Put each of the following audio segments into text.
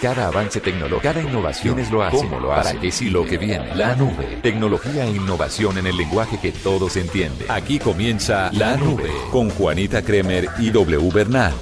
Cada avance tecnológico, cada innovación es lo hace, cómo lo hace, para qué sí lo que viene. La nube. Tecnología e innovación en el lenguaje que todos entienden. Aquí comienza La Nube con Juanita Kremer y W Bernal.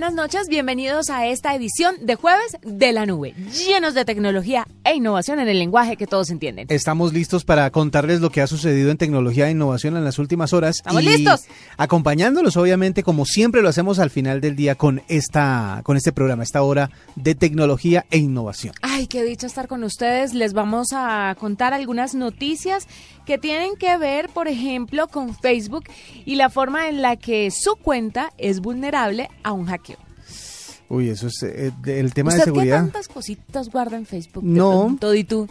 Buenas noches, bienvenidos a esta edición de jueves de la nube, llenos de tecnología e innovación en el lenguaje que todos entienden. Estamos listos para contarles lo que ha sucedido en tecnología e innovación en las últimas horas. ¡Estamos y listos! Acompañándolos, obviamente, como siempre lo hacemos al final del día con esta, con este programa, esta hora de tecnología e innovación. Ay, qué dicha estar con ustedes. Les vamos a contar algunas noticias que tienen que ver, por ejemplo, con Facebook y la forma en la que su cuenta es vulnerable a un hackeo. Uy, eso es eh, el tema de ¿Usted qué seguridad. tantas cositas guarda en Facebook? No. pronto? ¿Y tú?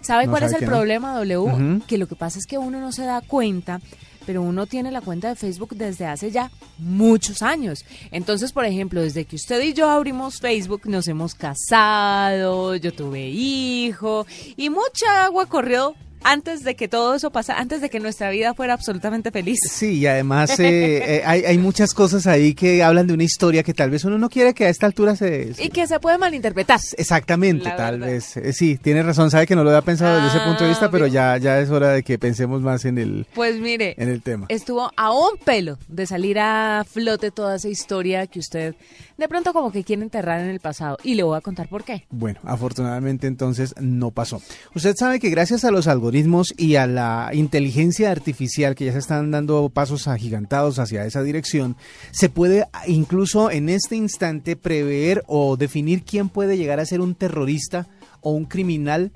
¿Sabe No, cuál es el que no. problema, W? Que lo que pasa es que uno no se da cuenta, pero uno tiene la cuenta de Facebook desde hace ya muchos años. Entonces, por ejemplo, desde que usted y yo abrimos Facebook, nos hemos casado, yo tuve hijo y mucha agua corrió antes de que todo eso pasara, antes de que nuestra vida fuera absolutamente feliz. Sí, y además eh, eh, hay, hay muchas cosas ahí que hablan de una historia que tal vez uno no quiere que a esta altura se... Y que se puede malinterpretar. Exactamente, La tal verdad. vez. Eh, sí, tiene razón, sabe que no lo había pensado desde ese punto de vista, Ah, pero ya, ya es hora de que pensemos más en el, Pues mire, en el tema. estuvo a un pelo de salir a flote toda esa historia que usted de pronto como que quiere enterrar en el pasado. Y le voy a contar por qué. Bueno, afortunadamente entonces no pasó. Usted sabe que gracias a los algoritmos y a la inteligencia artificial que ya se están dando pasos agigantados hacia esa dirección, se puede incluso en este instante prever o definir quién puede llegar a ser un terrorista o un criminal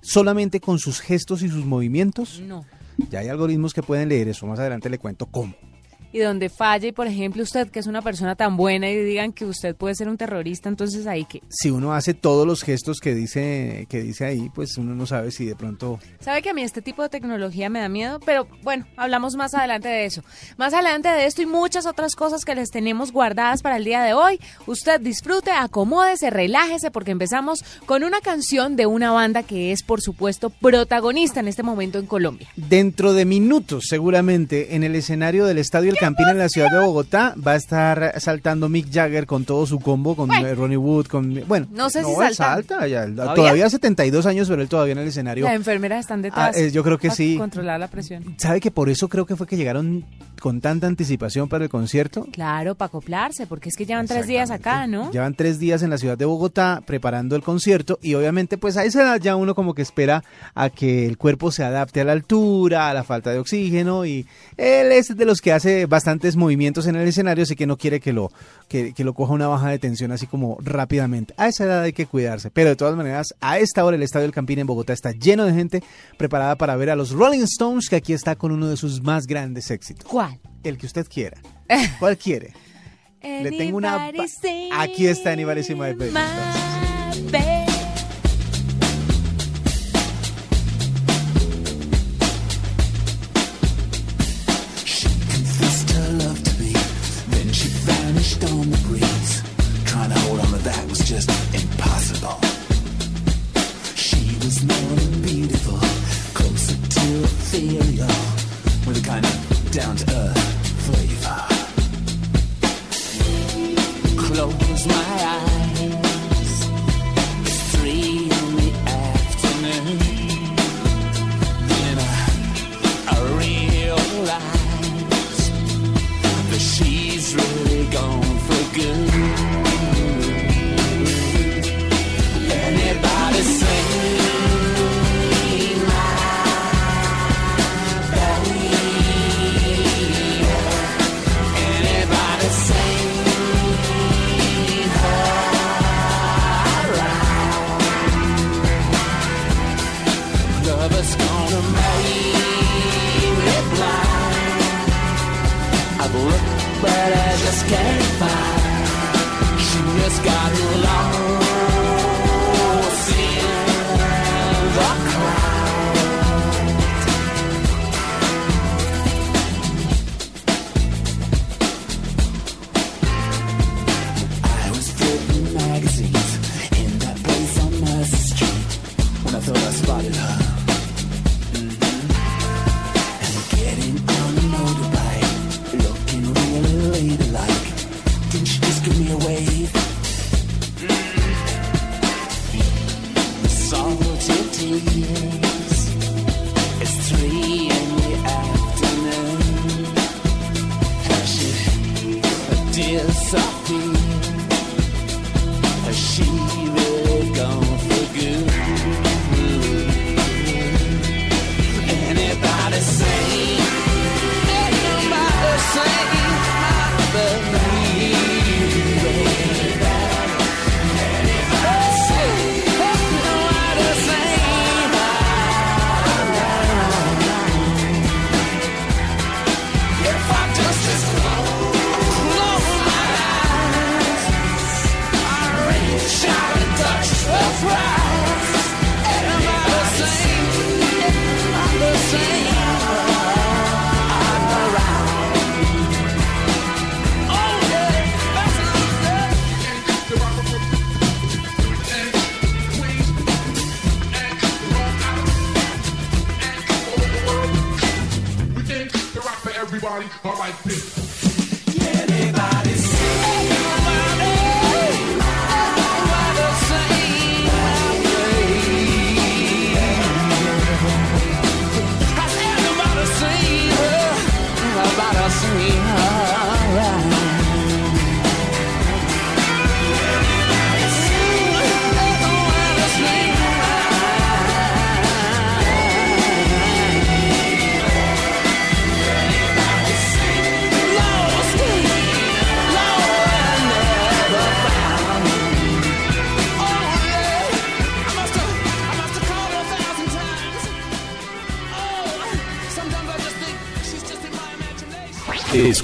solamente con sus gestos y sus movimientos. No. Ya hay algoritmos que pueden leer eso. Más adelante le cuento cómo. Y donde falle, por ejemplo, usted que es una persona tan buena y digan que usted puede ser un terrorista, entonces ahí que... Si uno hace todos los gestos que dice que dice ahí, pues uno no sabe si de pronto Sabe que a mí este tipo de tecnología me da miedo, pero bueno, hablamos más adelante de eso. Más adelante de esto y muchas otras cosas que les tenemos guardadas para el día de hoy. Usted disfrute, acomódese, relájese, porque empezamos con una canción de una banda que es, por supuesto, protagonista en este momento en Colombia. Dentro de minutos, seguramente, en el escenario del Estadio El Campín en la ciudad de Bogotá, va a estar saltando Mick Jagger con todo su combo, con Bueno. eh, Ronnie Wood, con... Bueno, No sé si él salta. salta, ya, ¿Todavía? todavía 72 años, pero él todavía en el escenario. Las enfermeras están detrás. Ah, eh, yo creo que sí. Controlar la presión. ¿Sabe que por eso creo que fue que llegaron con tanta anticipación para el concierto? Claro, para acoplarse, porque es que llevan tres días acá, ¿no? Llevan tres días en la ciudad de Bogotá preparando el concierto y obviamente pues a esa edad ya uno como que espera a que el cuerpo se adapte a la altura, a la falta de oxígeno y él es de los que hace bastantes movimientos en el escenario, así que no quiere que lo, que, que lo coja una baja de tensión así como rápidamente. A esa edad hay que cuidarse, pero de todas maneras a esta hora el Estadio del Campín en Bogotá está lleno de gente preparada para ver a los Rolling Stones que aquí está con uno de sus más grandes éxitos. ¿Cuál? El que usted quiera. ¿Cuál quiere? Le tengo una Aquí está Anybody See My Baby,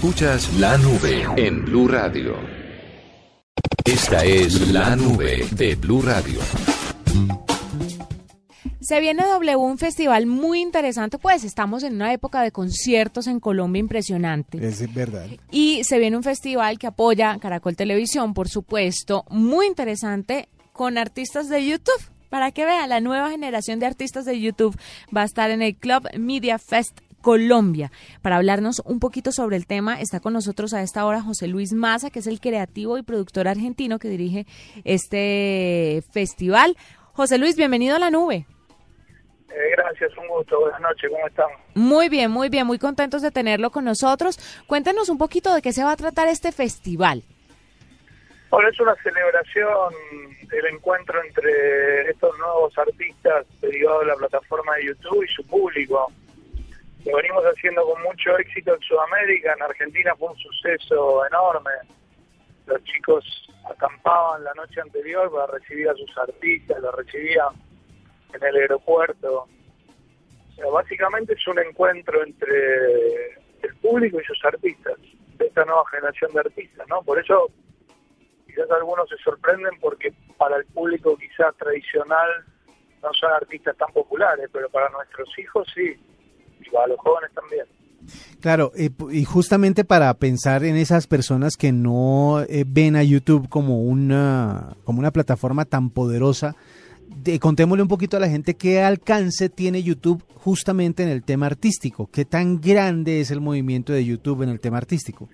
Escuchas la nube en Blue Radio. Esta es la nube de Blue Radio. Se viene W, un festival muy interesante, pues estamos en una época de conciertos en Colombia impresionante. Es verdad. Y se viene un festival que apoya Caracol Televisión, por supuesto, muy interesante con artistas de YouTube. Para que vean, la nueva generación de artistas de YouTube va a estar en el Club Media Fest Colombia. Para hablarnos un poquito sobre el tema, está con nosotros a esta hora José Luis Maza, que es el creativo y productor argentino que dirige este festival. José Luis, bienvenido a la nube. Eh, gracias, un gusto. Buenas noches, ¿cómo están? Muy bien, muy bien, muy contentos de tenerlo con nosotros. Cuéntenos un poquito de qué se va a tratar este festival. Bueno, es una celebración del encuentro entre estos nuevos artistas derivados de la plataforma de YouTube y su público. Lo venimos haciendo con mucho éxito en Sudamérica, en Argentina fue un suceso enorme. Los chicos acampaban la noche anterior para recibir a sus artistas, los recibían en el aeropuerto. O sea, básicamente es un encuentro entre el público y sus artistas, de esta nueva generación de artistas, ¿no? Por eso quizás algunos se sorprenden porque para el público quizás tradicional no son artistas tan populares, pero para nuestros hijos sí, y los jóvenes también. Claro, y justamente para pensar en esas personas que no eh, ven a YouTube como una, como una plataforma tan poderosa, de- contémosle un poquito a la gente qué alcance tiene YouTube justamente en el tema artístico, qué tan grande es el movimiento de YouTube en el tema artístico.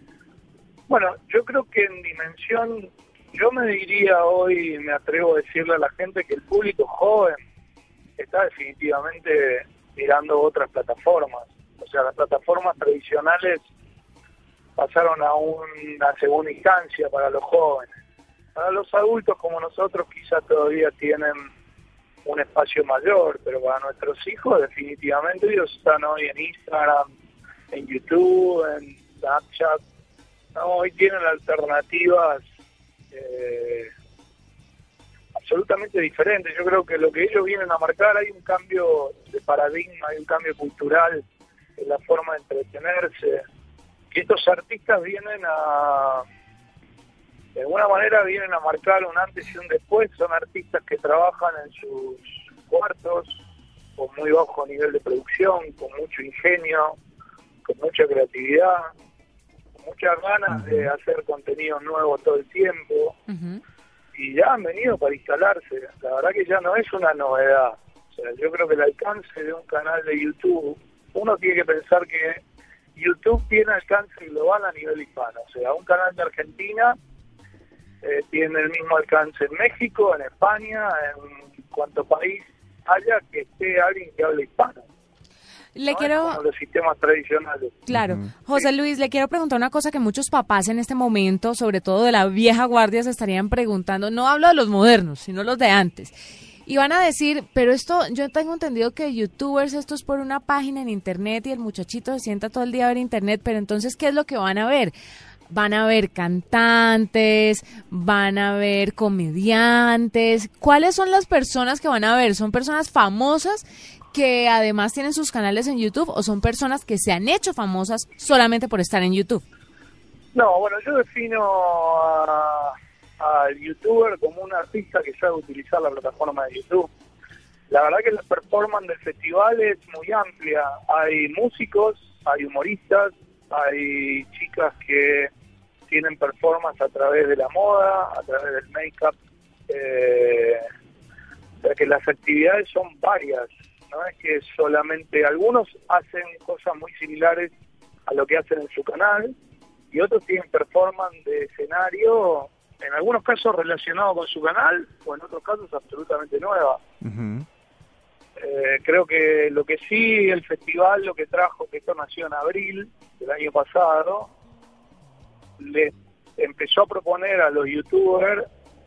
Bueno, yo creo que en dimensión, yo me diría hoy, me atrevo a decirle a la gente que el público joven está definitivamente mirando otras plataformas. O sea, las plataformas tradicionales pasaron a una segunda instancia para los jóvenes. Para los adultos como nosotros quizás todavía tienen un espacio mayor, pero para nuestros hijos definitivamente ellos están hoy en Instagram, en YouTube, en Snapchat. No, hoy tienen alternativas eh, absolutamente diferentes. Yo creo que lo que ellos vienen a marcar hay un cambio de paradigma, hay un cambio cultural en la forma de entretenerse. Que estos artistas vienen a, alguna manera vienen a marcar un antes y un después. Son artistas que trabajan en sus cuartos con muy bajo nivel de producción, con mucho ingenio, con mucha creatividad, con muchas ganas de hacer contenido nuevo todo el tiempo. Y ya han venido para instalarse. La verdad que ya no es una novedad. O sea, yo creo que el alcance de un canal de YouTube, uno tiene que pensar que YouTube tiene alcance global a nivel hispano. O sea, un canal de Argentina eh, tiene el mismo alcance en México, en España, en cuanto país haya que esté alguien que hable hispano. Le ¿no? quiero... Es como los sistemas tradicionales. Claro. José Luis, le quiero preguntar una cosa que muchos papás en este momento, sobre todo de la vieja guardia, se estarían preguntando. No hablo de los modernos, sino los de antes. Y van a decir, pero esto, yo tengo entendido que youtubers, esto es por una página en internet y el muchachito se sienta todo el día a ver internet, pero entonces, ¿qué es lo que van a ver? Van a ver cantantes, van a ver comediantes. ¿Cuáles son las personas que van a ver? ¿Son personas famosas que además tienen sus canales en YouTube o son personas que se han hecho famosas solamente por estar en YouTube? No, bueno, yo defino al youtuber como un artista que sabe utilizar la plataforma de YouTube. La verdad que la performance del festival es muy amplia. Hay músicos, hay humoristas, hay chicas que tienen performance a través de la moda, a través del make-up. Eh, o sea que las actividades son varias. No es que solamente algunos hacen cosas muy similares a lo que hacen en su canal y otros tienen performance de escenario, en algunos casos relacionado con su canal o en otros casos absolutamente nueva. Eh, creo que lo que sí el festival lo que trajo, que esto nació en abril del año pasado, le empezó a proponer a los youtubers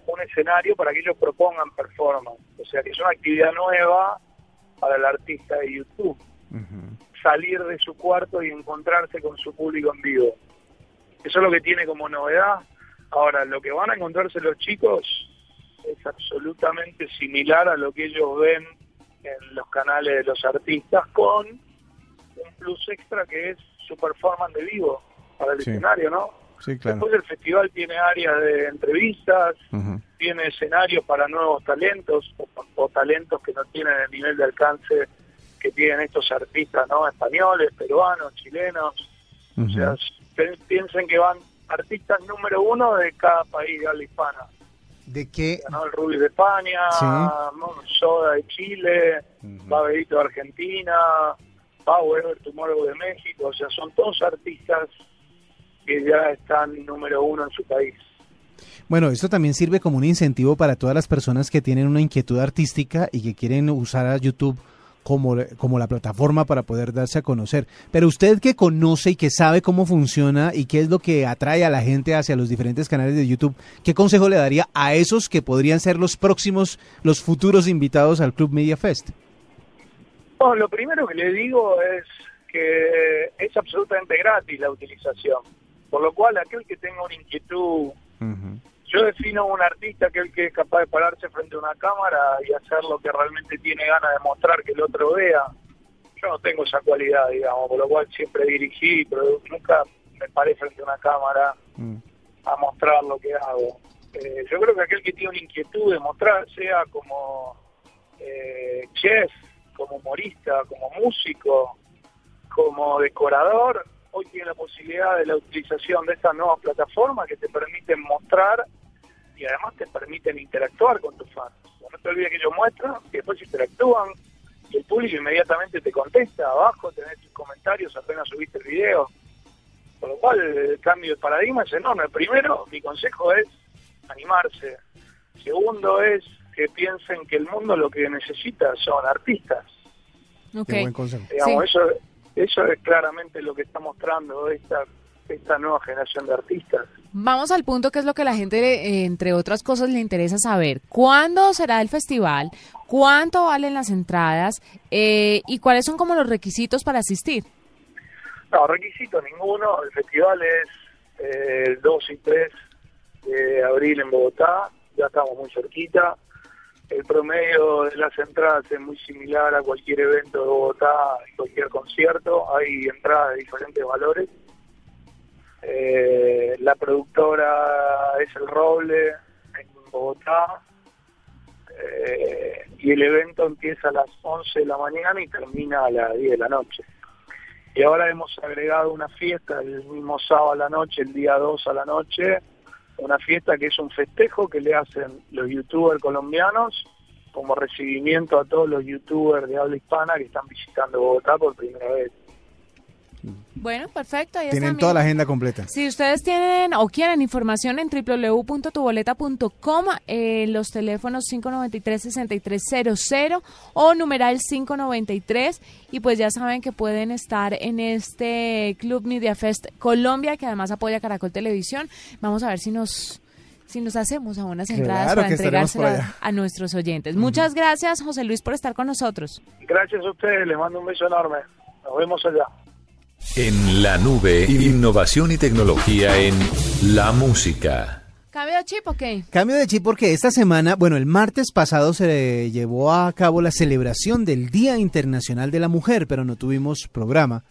un escenario para que ellos propongan performance. O sea que es una actividad nueva para el artista de YouTube. Salir de su cuarto y encontrarse con su público en vivo. Eso es lo que tiene como novedad. Ahora, lo que van a encontrarse los chicos es absolutamente similar a lo que ellos ven en los canales de los artistas con un plus extra que es su performance de vivo para el Sí. escenario, ¿no? Sí, claro. Después el festival tiene áreas de entrevistas, tiene escenarios para nuevos talentos o, o talentos que no tienen el nivel de alcance que tienen estos artistas, ¿no? Españoles, peruanos, chilenos. O sea, pi- piensen que van artistas número uno de cada país de habla hispana. ¿De qué? ¿no? El Rubio de España, Sí. Soda de Chile, Babelito de Argentina, Power Tomorrow de México. O sea, son todos artistas que ya están número uno en su país. Bueno, esto también sirve como un incentivo para todas las personas que tienen una inquietud artística y que quieren usar a YouTube como, como la plataforma para poder darse a conocer. Pero usted que conoce y que sabe cómo funciona y qué es lo que atrae a la gente hacia los diferentes canales de YouTube, ¿qué consejo le daría a esos que podrían ser los próximos, los futuros invitados al Club Media Fest? Lo primero que le digo es que es absolutamente gratis la utilización. Por lo cual, aquel que tenga una inquietud Yo defino un artista que el que es capaz de pararse frente a una cámara y hacer lo que realmente tiene ganas de mostrar que el otro vea. Yo no tengo esa cualidad, digamos, por lo cual siempre dirigí, pero nunca me paré frente a una cámara a mostrar lo que hago. Eh, yo creo que aquel que tiene una inquietud de mostrar, sea como eh, chef, como humorista, como músico, como decorador, hoy tiene la posibilidad de la utilización de estas nuevas plataformas que te permiten mostrar y además te permiten interactuar con tus fans. No te olvides que ellos muestran y después interactúan y el público inmediatamente te contesta. Abajo tenés tus comentarios apenas subiste el video. Por lo cual el cambio de paradigma es enorme. Primero, mi consejo es animarse. Segundo es que piensen que el mundo lo que necesita son artistas. Ok. Qué buen consejo. Digamos, Sí. eso, eso es claramente lo que está mostrando esta, esta nueva generación de artistas. Vamos al punto que es lo que la gente, eh, entre otras cosas, le interesa saber. ¿Cuándo será el festival? ¿Cuánto valen las entradas? Eh, ¿Y cuáles son como los requisitos para asistir? No, requisito ninguno. El festival es eh, el 2 y 3 de abril en Bogotá. Ya estamos muy cerquita. El promedio de las entradas es muy similar a cualquier evento de Bogotá, cualquier concierto. Hay entradas de diferentes valores. Eh, la productora es El Roble, en Bogotá. Eh, y el evento empieza a las 11 de la mañana y termina a las 10 de la noche. Y ahora hemos agregado una fiesta el mismo sábado a la noche, el día 2 a la noche, una fiesta que es un festejo que le hacen los youtubers colombianos como recibimiento a todos los youtubers de habla hispana que están visitando Bogotá por primera vez. Bueno, perfecto. Ahí Tienen está, toda la agenda completa. Si ustedes tienen o quieren información en www.tuboleta.com, eh, los teléfonos 593-6300 o numeral 593 y pues ya saben que pueden estar en este Club Media Fest Colombia que además apoya Caracol Televisión. Vamos a ver si nos si nos hacemos a unas entradas Claro para entregárselas a nuestros oyentes. Muchas gracias, José Luis, por estar con nosotros. Gracias a ustedes, les mando un beso enorme. Nos vemos allá. En la nube, innovación y tecnología en la música. ¿Cambio de chip o qué? Cambio de chip porque esta semana, bueno, el martes pasado se llevó a cabo la celebración del Día Internacional de la Mujer, pero no tuvimos programa.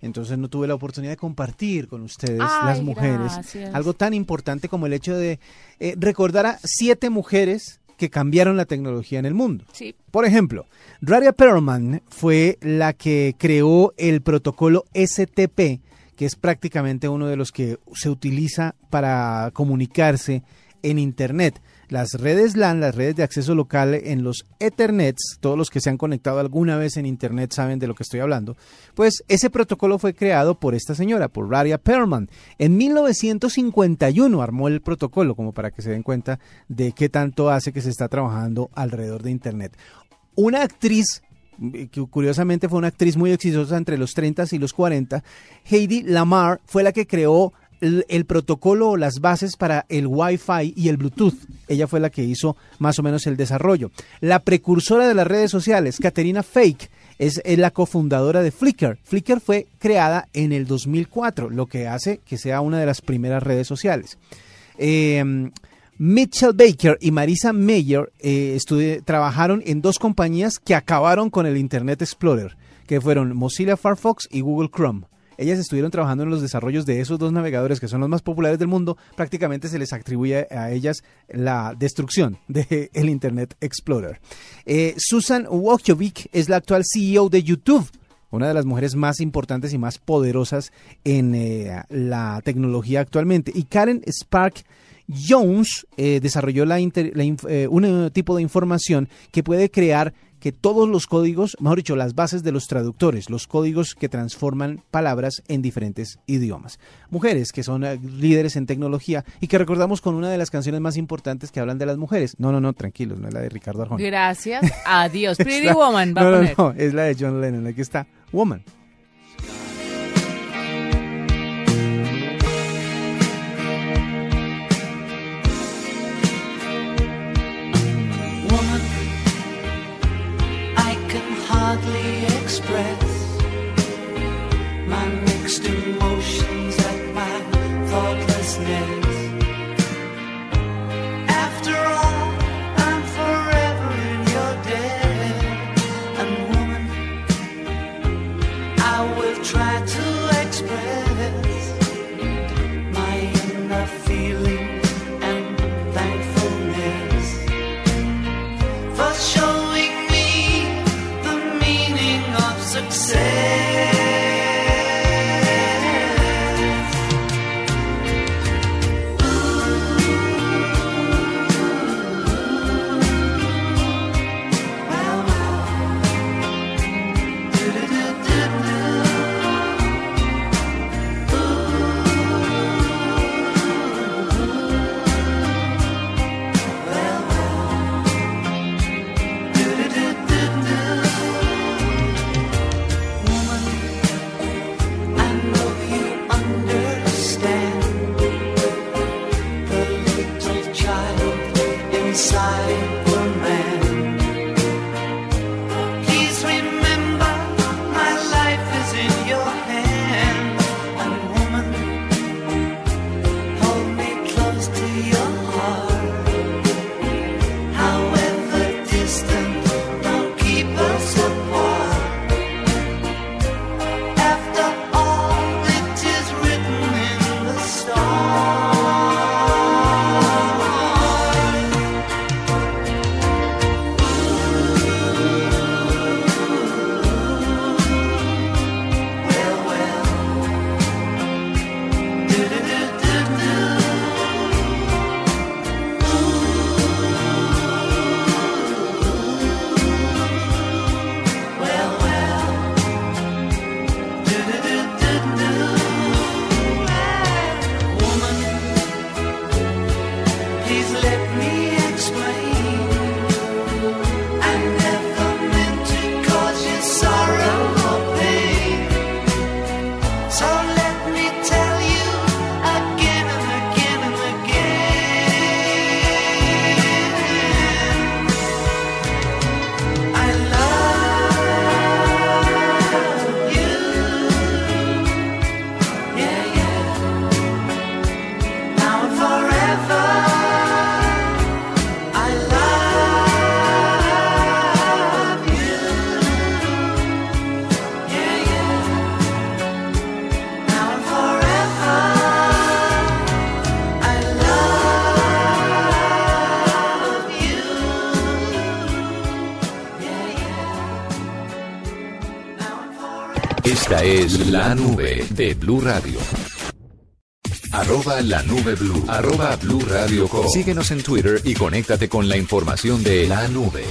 Entonces no tuve la oportunidad de compartir con ustedes, Ay, las mujeres, gracias. algo tan importante como el hecho de eh, recordar a siete mujeres que cambiaron la tecnología en el mundo. Sí. Por ejemplo, Raria Perlman fue la que creó el protocolo STP, que es prácticamente uno de los que se utiliza para comunicarse en Internet. Las redes LAN, las redes de acceso local en los Ethernets, todos los que se han conectado alguna vez en Internet saben de lo que estoy hablando, pues ese protocolo fue creado por esta señora, por Raria Perlman. En 1951 armó el protocolo, como para que se den cuenta de qué tanto hace que se está trabajando alrededor de Internet. Una actriz que curiosamente fue una actriz muy exitosa entre los 30 y los 40, Heidi Lamar fue la que creó el, protocolo o las bases para el Wi-Fi y el Bluetooth. Ella fue la que hizo más o menos el desarrollo. La precursora de las redes sociales, Katerina Fake, es, la cofundadora de Flickr. Flickr fue creada en el 2004, lo que hace que sea una de las primeras redes sociales. Eh, Mitchell Baker y Marisa Mayer eh, trabajaron en dos compañías que acabaron con el Internet Explorer, que fueron Mozilla Firefox y Google Chrome. Ellas estuvieron trabajando en los desarrollos de esos dos navegadores que son los más populares del mundo. Prácticamente se les atribuye a ellas la destrucción del Internet Explorer. Eh, Susan Wojcicki es la actual CEO de YouTube una de las mujeres más importantes y más poderosas en eh, la tecnología actualmente. Y Karen Spark Jones eh, desarrolló un tipo de información que puede crear que todos los códigos, mejor dicho, las bases de los traductores, los códigos que transforman palabras en diferentes idiomas. Mujeres que son eh, líderes en tecnología y que recordamos con una de las canciones más importantes que hablan de las mujeres. No, no, no, tranquilos, no es la de Ricardo Arjona. Gracias. Adiós. Pretty la- Woman va no, a no, poner. no, es la de John Lennon. Aquí está. Woman, hardly express my mixed emotions at my thoughtlessness. Es la nube de Blue Radio. Arroba la nube blue. Arroba blue radio com. Síguenos en Twitter y conéctate con la información de la nube.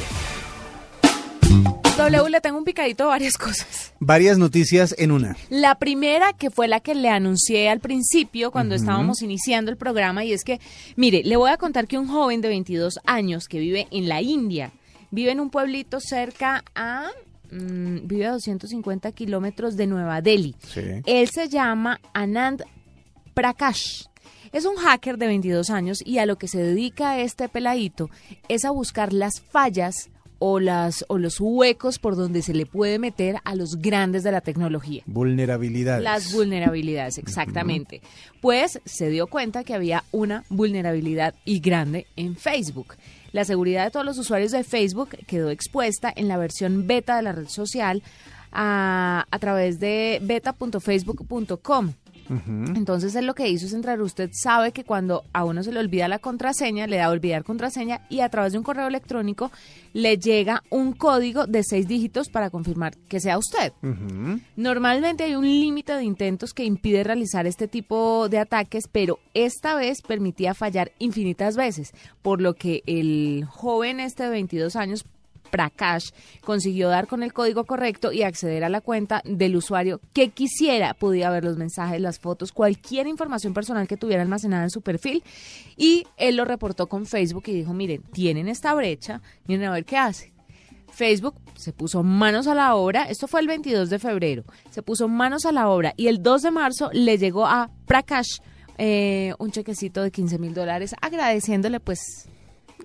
W, le tengo un picadito de varias cosas. Varias noticias en una. La primera, que fue la que le anuncié al principio cuando estábamos iniciando el programa, y es que, mire, le voy a contar que un joven de 22 años que vive en la India, vive en un pueblito cerca a... mm, vive a 250 kilómetros de Nueva Delhi. Sí. Él se llama Anand Prakash. Es un hacker de 22 años y a lo que se dedica este peladito es a buscar las fallas o, las, o los huecos por donde se le puede meter a los grandes de la tecnología. Vulnerabilidades. Las vulnerabilidades, exactamente. Pues se dio cuenta que había una vulnerabilidad y grande en Facebook. La seguridad de todos los usuarios de Facebook quedó expuesta en la versión beta de la red social a, través de beta.facebook.com. Entonces él lo que hizo es entrar, usted sabe que cuando a uno se le olvida la contraseña, le da a olvidar contraseña y a través de un correo electrónico le llega un código de seis dígitos para confirmar que sea usted. Normalmente hay un límite de intentos que impide realizar este tipo de ataques, pero esta vez permitía fallar infinitas veces, por lo que el joven este de 22 años Prakash consiguió dar con el código correcto y acceder a la cuenta del usuario que quisiera. Podía ver los mensajes, las fotos, cualquier información personal que tuviera almacenada en su perfil. Y él lo reportó con Facebook y dijo, miren, tienen esta brecha, miren a ver qué hace. Facebook se puso manos a la obra, esto fue el 22 de febrero, se puso manos a la obra y el 2 de marzo le llegó a Prakash eh, un chequecito de 15 mil dólares agradeciéndole pues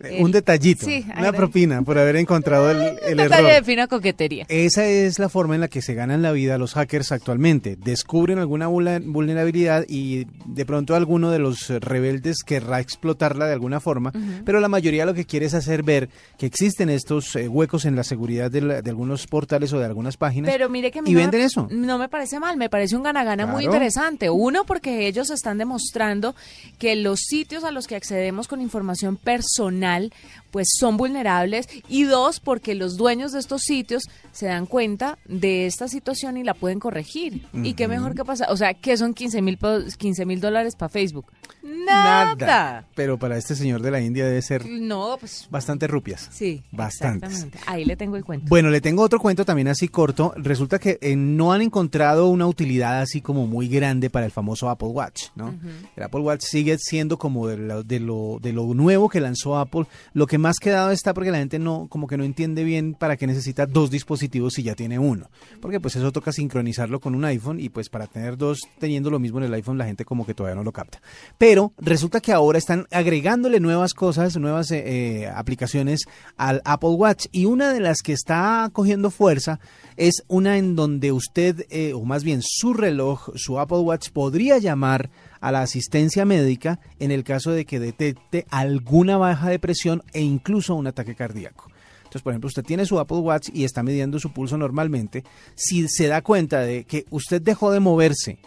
Un el- detallito, Sí, una propina por haber encontrado el, el un error. de fina coquetería. Esa es la forma en la que se ganan la vida los hackers actualmente. Descubren alguna vulnerabilidad y de pronto alguno de los eh, rebeldes querrá explotarla de alguna forma, pero la mayoría lo que quiere es hacer ver que existen estos eh, huecos en la seguridad de, la- de algunos portales o de algunas páginas Pero mire que a mí y no me- venden eso. No me parece mal, me parece un gana-gana muy Claro. interesante. Uno, porque ellos están demostrando que los sitios a los que accedemos con información personal final pues son vulnerables y dos, porque los dueños de estos sitios se dan cuenta de esta situación y la pueden corregir. ¿Y qué mejor que pasa? O sea, ¿qué son 15 mil 15 mil dólares para Facebook? Nada. Pero para este señor de la India debe ser No, pues bastante rupias. sí. Bastantes. Ahí le tengo el cuento. Bueno, le tengo otro cuento también así corto. Resulta que eh, no han encontrado una utilidad así como muy grande para el famoso Apple Watch, ¿no? El Apple Watch sigue siendo como de lo, de, lo, de lo nuevo que lanzó Apple. Lo que más quedado está porque la gente no como que no entiende bien para qué necesita dos dispositivos si ya tiene uno. Porque pues eso toca sincronizarlo con un iPhone y pues para tener dos teniendo lo mismo en el iPhone la gente como que todavía no lo capta. Pero resulta que ahora están agregándole nuevas cosas, nuevas eh, eh, aplicaciones al Apple Watch y una de las que está cogiendo fuerza es una en donde usted, eh, o más bien su reloj, su Apple Watch, podría llamar a la asistencia médica en el caso de que detecte alguna baja de presión e incluso un ataque cardíaco. Entonces, por ejemplo, usted tiene su Apple Watch y está midiendo su pulso normalmente. Si se da cuenta de que usted dejó de moverse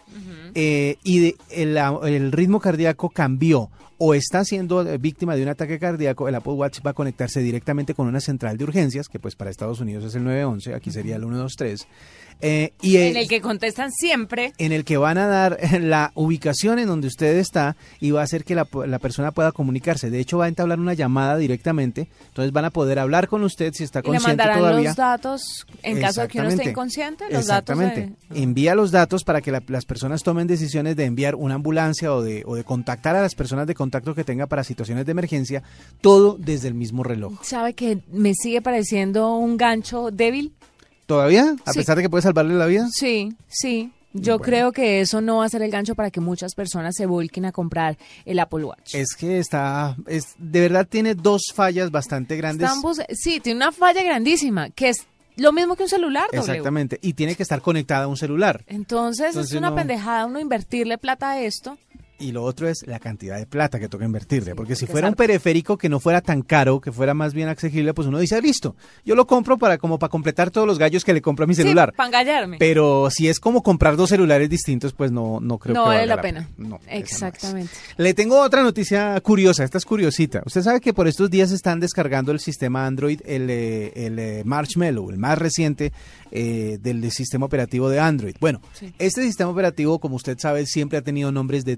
eh, y de- el, el ritmo cardíaco cambió o está siendo eh, víctima de un ataque cardíaco, el Apple Watch va a conectarse directamente con una central de urgencias, que pues para Estados Unidos es el 911, aquí sería el 123. Eh, y En el que contestan siempre. en el que van a dar la ubicación en donde usted está y va a hacer que la, la persona pueda comunicarse. De hecho, va a entablar una llamada directamente, entonces van a poder hablar con usted si está Y le consciente mandarán todavía. los datos, en caso de que uno esté inconsciente, los datos Exactamente. de... Envía los datos para que la- las personas tomen decisiones de enviar una ambulancia o de, o de contactar a las personas de contacto que tenga para situaciones de emergencia, todo desde el mismo reloj. ¿Sabe que me sigue pareciendo un gancho débil? ¿Todavía? A Sí. pesar de que puede salvarle la vida. Sí, sí. Yo creo que eso no va a ser el gancho para que muchas personas se volquen a comprar el Apple Watch. Es que está, es, de verdad tiene dos fallas bastante grandes. Están bus- sí, tiene una falla grandísima, que es lo mismo que un celular, W. Exactamente. Y tiene que estar conectada a un celular. Entonces, Entonces es una no- pendejada uno invertirle plata a esto. Y lo otro es la cantidad de plata que toca invertirle. porque si fuera un periférico que no fuera tan caro, que fuera más bien accesible, pues uno dice, "Ah, listo, yo lo compro para como para completar todos los gallos que le compro a mi celular. Sí, para engallarme. Pero si es como comprar dos celulares distintos, pues no, no creo no que vale valga la pena. No, Exactamente. Le tengo otra noticia curiosa, esta es curiosita. Usted sabe que por estos días están descargando el sistema Android, el, eh, el eh, Marshmallow, el más reciente eh, del sistema operativo de Android. Bueno, Sí. este sistema operativo, como usted sabe, siempre ha tenido nombres de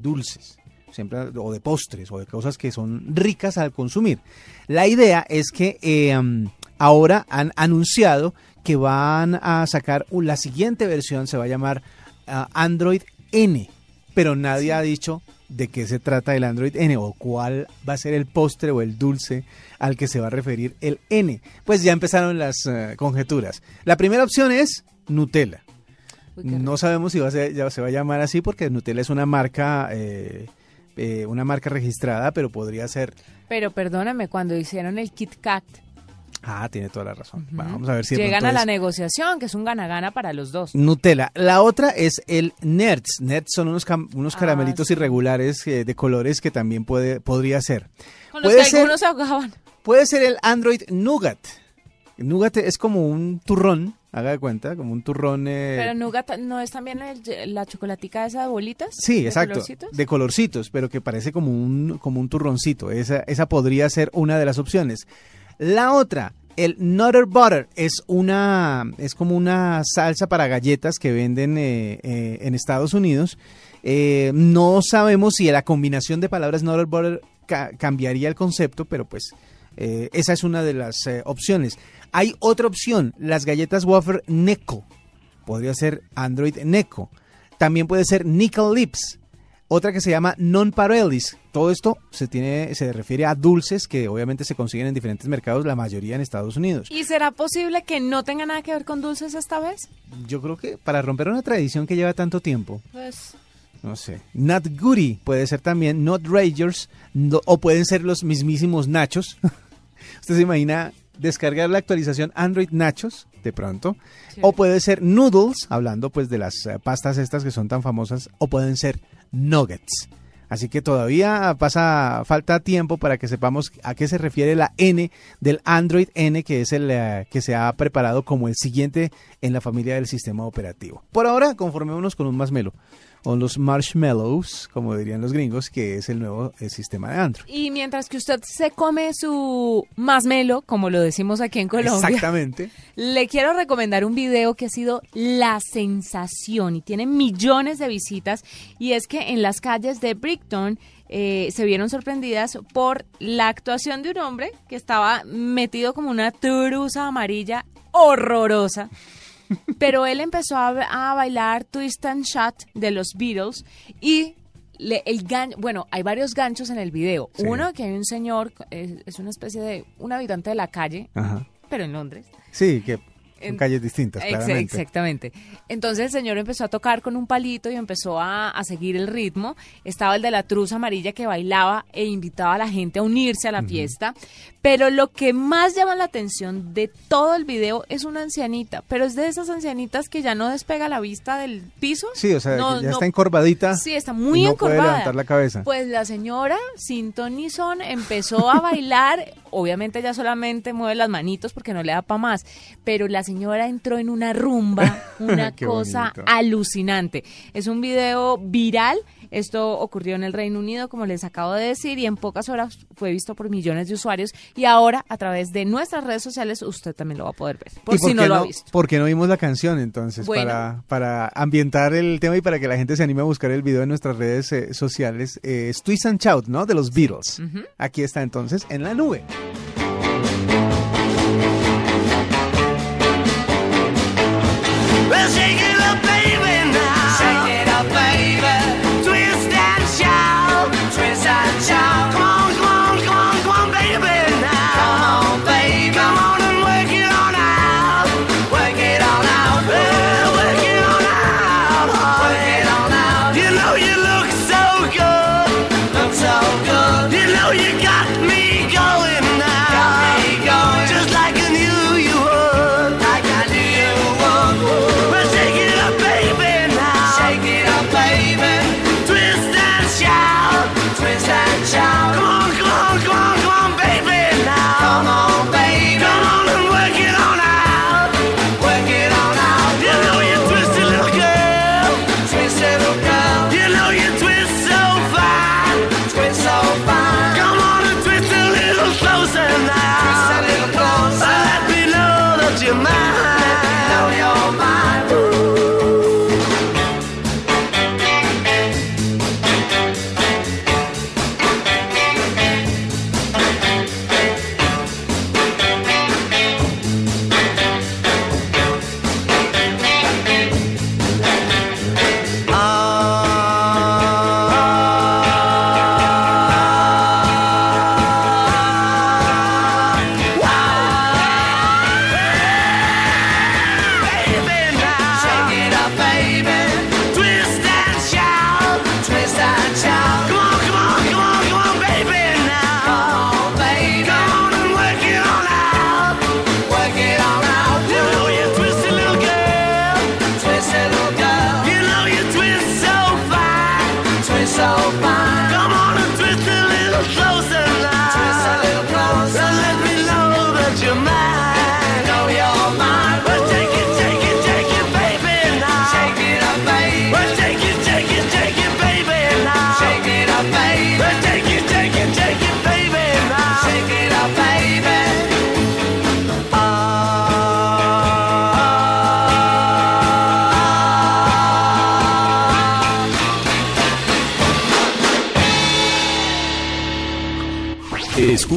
Siempre, o de postres o de cosas que son ricas al consumir. La idea es que um, ahora han anunciado que van a sacar la siguiente versión, se va a llamar ah, Android N, pero nadie ha dicho de qué se trata el Android N o cuál va a ser el postre o el dulce al que se va a referir el N. Pues ya empezaron las eh, conjeturas. La primera opción es Nutella. No sabemos si va a ser- ya se va a llamar así porque Nutella es una marca, eh, eh, una marca registrada, pero podría ser. Pero perdóname, cuando hicieron el Kit Kat, Ah, tiene toda la razón. Vamos a ver si llegan a la es negociación, que es un gana-gana para los dos. Nutella. La otra es el Nerds. Nerds son unos, unos Ah, caramelitos sí. irregulares eh, de colores que también puede, podría ser. Con los Puede que ser- algunos se ahogaban. Puede ser el Android Nougat. Nougat es como un turrón, haga de cuenta, como un turrón. eh, Pero Nougat no es también el- la chocolatica esa de bolitas. Sí, ¿De exacto. colorcitos? De colorcitos, pero que parece como un, como un turroncito. Esa, esa podría ser una de las opciones. La otra, el Nutter Butter, es una, es como una salsa para galletas que venden eh, eh, en Estados Unidos. Eh, no sabemos si la combinación de palabras Nutter Butter ca- cambiaría el concepto, pero pues esa es una de las opciones. Hay otra opción, las galletas wafer Necco. Podría ser Android Necco. También puede ser Nickel Lips. Otra que se llama Non Parellis. Todo esto se tiene, se refiere a dulces que obviamente se consiguen en diferentes mercados, la mayoría en Estados Unidos. ¿Y será posible que no tenga nada que ver con dulces esta vez? Yo creo que para romper una tradición que lleva tanto tiempo, Pues no sé. Not Goody puede ser también, Not Ragers, no- o pueden ser los mismísimos Nachos. Usted se imagina descargar la actualización Android Nachos de pronto, o puede ser Noodles, hablando pues de las eh, pastas estas que son tan famosas, o pueden ser Nuggets. Así que todavía pasa falta tiempo para que sepamos a qué se refiere la N del Android N, que es el eh, que se ha preparado como el siguiente en la familia del sistema operativo. Por ahora, conformémonos con un marshmallow, o los marshmallows, como dirían los gringos, que es el nuevo eh, sistema de Android. Y mientras que usted se come su masmelo, como lo decimos aquí en Colombia, Exactamente. le quiero recomendar un video que ha sido la sensación y tiene millones de visitas. Y es que en las calles de Brickton eh, se vieron sorprendidas por la actuación de un hombre que estaba metido como una truza amarilla horrorosa. Pero él empezó a, a bailar Twist and Shot de los Beatles y le- el gan bueno, hay varios ganchos en el video. Sí. Uno que hay un señor, eh, es una especie de un habitante de la calle, Ajá. pero en Londres. Sí, que son En- calles distintas, claramente. Exactamente. Entonces el señor empezó a tocar con un palito y empezó a, a seguir el ritmo. Estaba el de la truza amarilla que bailaba e invitaba a la gente a unirse a la fiesta. Pero lo que más llama la atención de todo el video es una ancianita, pero es de esas ancianitas que ya no despega la vista del piso. Sí, o sea, No, ya no- está encorvadita. Sí, está muy y no encorvada. puede levantar la cabeza. Pues la señora, sin ton ni son, empezó a bailar. Obviamente ya solamente mueve las manitos porque no le da para más. Pero la señora entró en una rumba, una cosa bonito. alucinante. Es un video viral. Esto ocurrió en el Reino Unido, como les acabo de decir, y en pocas horas fue visto por millones de usuarios. Y ahora, a través de nuestras redes sociales, usted también lo va a poder ver. Por ¿Y si no qué lo ha visto. ¿Por qué no vimos la canción entonces? Bueno. Para, para ambientar el tema y para que la gente se anime a buscar el video en nuestras redes eh, sociales. Eh, es Twist and Shout, ¿no? De los Beatles. Aquí está entonces en la nube. Well, shake it up,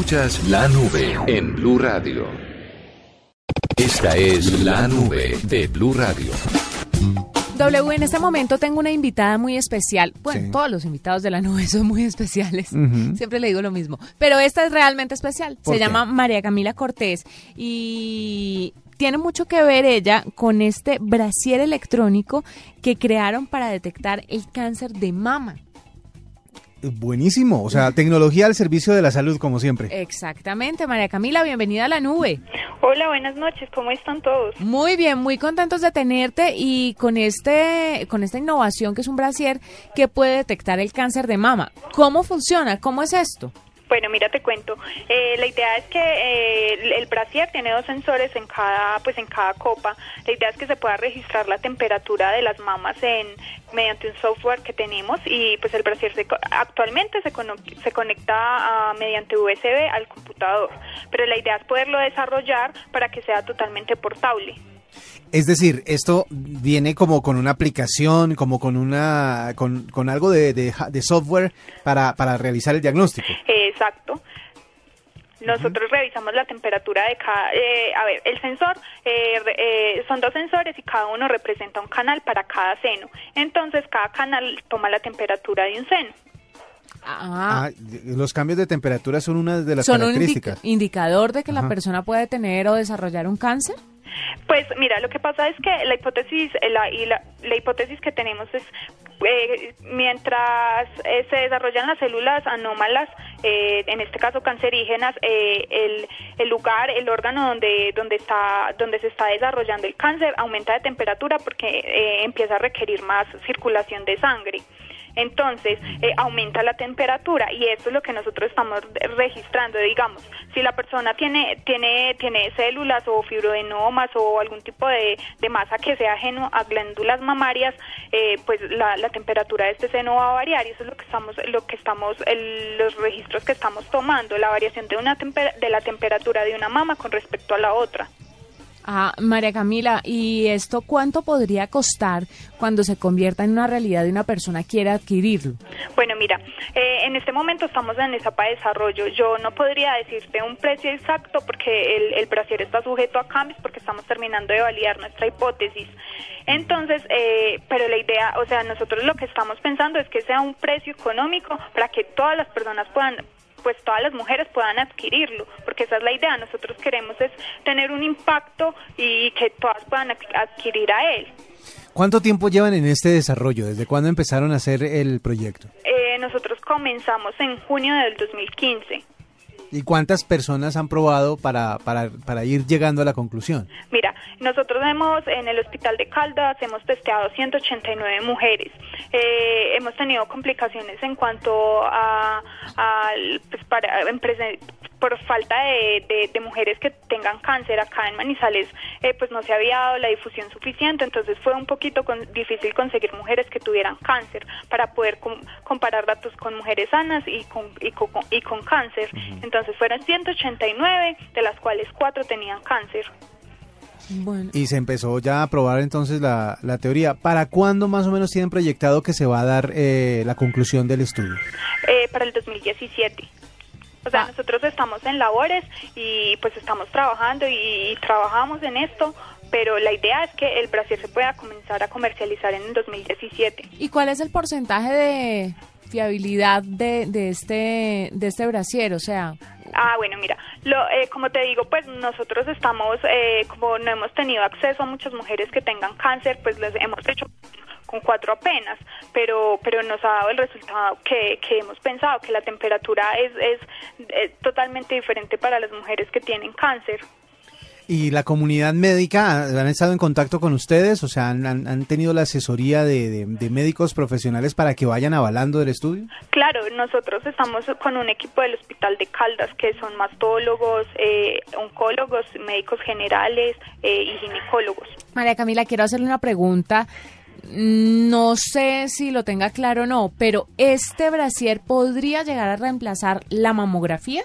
Escuchas la nube en Blue Radio. Esta es la nube de Blue Radio. W, en este momento tengo una invitada muy especial. Bueno, Sí. todos los invitados de la nube son muy especiales. Siempre le digo lo mismo. Pero esta es realmente especial. ¿Por Se qué? llama María Camila Cortés y tiene mucho que ver ella con este brasier electrónico que crearon para detectar el cáncer de mama. Buenísimo, o sea, tecnología al servicio de la salud, como siempre. Exactamente, María Camila, bienvenida a la nube. Hola, buenas noches, ¿cómo están todos? Muy bien, muy contentos de tenerte y con este con esta innovación que es un brasier que puede detectar el cáncer de mama. ¿Cómo funciona? ¿Cómo es esto? Bueno, mira, te cuento. Eh, la idea es que eh, el- brasier tiene dos sensores en cada, pues en cada copa. La idea es que se pueda registrar la temperatura de las mamas en mediante un software que tenemos y pues el brasier se actualmente se, se conecta ah, mediante USB al computador, pero la idea es poderlo desarrollar para que sea totalmente portable. Es decir, esto viene como con una aplicación, como con una, con, con algo de, de de software para, para realizar el diagnóstico. Exacto. Nosotros revisamos la temperatura de cada... eh, a ver, el sensor, eh, re- eh, son dos sensores y cada uno representa un canal para cada seno. Entonces, cada canal toma la temperatura de un seno. Ah, los cambios de temperatura son una de las ¿Son un características. indica- indicador de que la persona puede tener o desarrollar un cáncer? Pues mira, lo que pasa es que la hipótesis, eh, la, y la, hipótesis que tenemos es, eh, mientras eh, se desarrollan las células anómalas, eh, en este caso cancerígenas, eh, el, el lugar, el órgano donde, donde, está, donde se está desarrollando el cáncer aumenta de temperatura porque empieza a requerir más circulación de sangre. Entonces, eh, aumenta la temperatura y eso es lo que nosotros estamos registrando. Digamos, si la persona tiene, tiene, tiene células o fibroadenomas o algún tipo de, de masa que sea ajeno a glándulas mamarias, eh, pues la, temperatura de este seno va a variar y eso es lo que estamos, lo que estamos, el- los registros que estamos tomando, la variación de, una de la temperatura de una mama con respecto a la otra. Ah, María Camila, ¿y esto cuánto podría costar cuando se convierta en una realidad y una persona quiera adquirirlo? Bueno, mira, eh, en este momento estamos en etapa de desarrollo. Yo no podría decirte un precio exacto porque el, el está sujeto a cambios porque estamos terminando de validar nuestra hipótesis. Entonces, eh, pero la idea, o sea, nosotros lo que estamos pensando es que sea un precio económico para que todas las personas puedan pues todas las mujeres puedan adquirirlo, porque esa es la idea. Nosotros queremos es tener un impacto y que todas puedan adqu- adquirir a él. ¿Cuánto tiempo llevan en este desarrollo? ¿Desde cuándo empezaron a hacer el proyecto? Eh, nosotros comenzamos en junio del 2015. ¿Y cuántas personas han probado para, para, para ir llegando a la conclusión? Mira, nosotros hemos en el hospital de Caldas hemos testeado 189 mujeres. Eh, hemos tenido complicaciones en cuanto a, a, pues para en presen- por falta de, de- de mujeres que tengan cáncer acá en Manizales, eh, pues no se había dado la difusión suficiente, entonces fue un poquito con- difícil conseguir mujeres que tuvieran cáncer para poder com- comparar datos con mujeres sanas y con, y con, y con cáncer. Entonces fueron 189, de las cuales cuatro tenían cáncer. Bueno, Y se empezó ya a probar entonces la, la teoría. ¿Para cuándo más o menos tienen proyectado que se va a dar eh, la conclusión del estudio? eh, para el 2017. O sea, nosotros estamos en labores y pues estamos trabajando y, y trabajamos en esto, pero la idea es que el brasier se pueda comenzar a comercializar en el 2017. ¿y cuál es el porcentaje de fiabilidad de, de este de este brasier? O sea, Ah, bueno, mira, lo, eh, como te digo, pues nosotros estamos, eh, como no hemos tenido acceso a muchas mujeres que tengan cáncer, pues les hemos hecho con cuatro apenas, pero pero nos ha dado el resultado que, que hemos pensado, que la temperatura es, es, es totalmente diferente para las mujeres que tienen cáncer. ¿Y la comunidad médica han estado en contacto con ustedes? O sea, ¿han, tenido la asesoría de, de- de médicos profesionales para que vayan avalando el estudio? Claro, nosotros estamos con un equipo del Hospital de Caldas que son mastólogos, eh, oncólogos, médicos generales eh, y ginecólogos. María Camila, quiero hacerle una pregunta. No sé si lo tenga claro o no, pero ¿este brasier podría llegar a reemplazar la mamografía?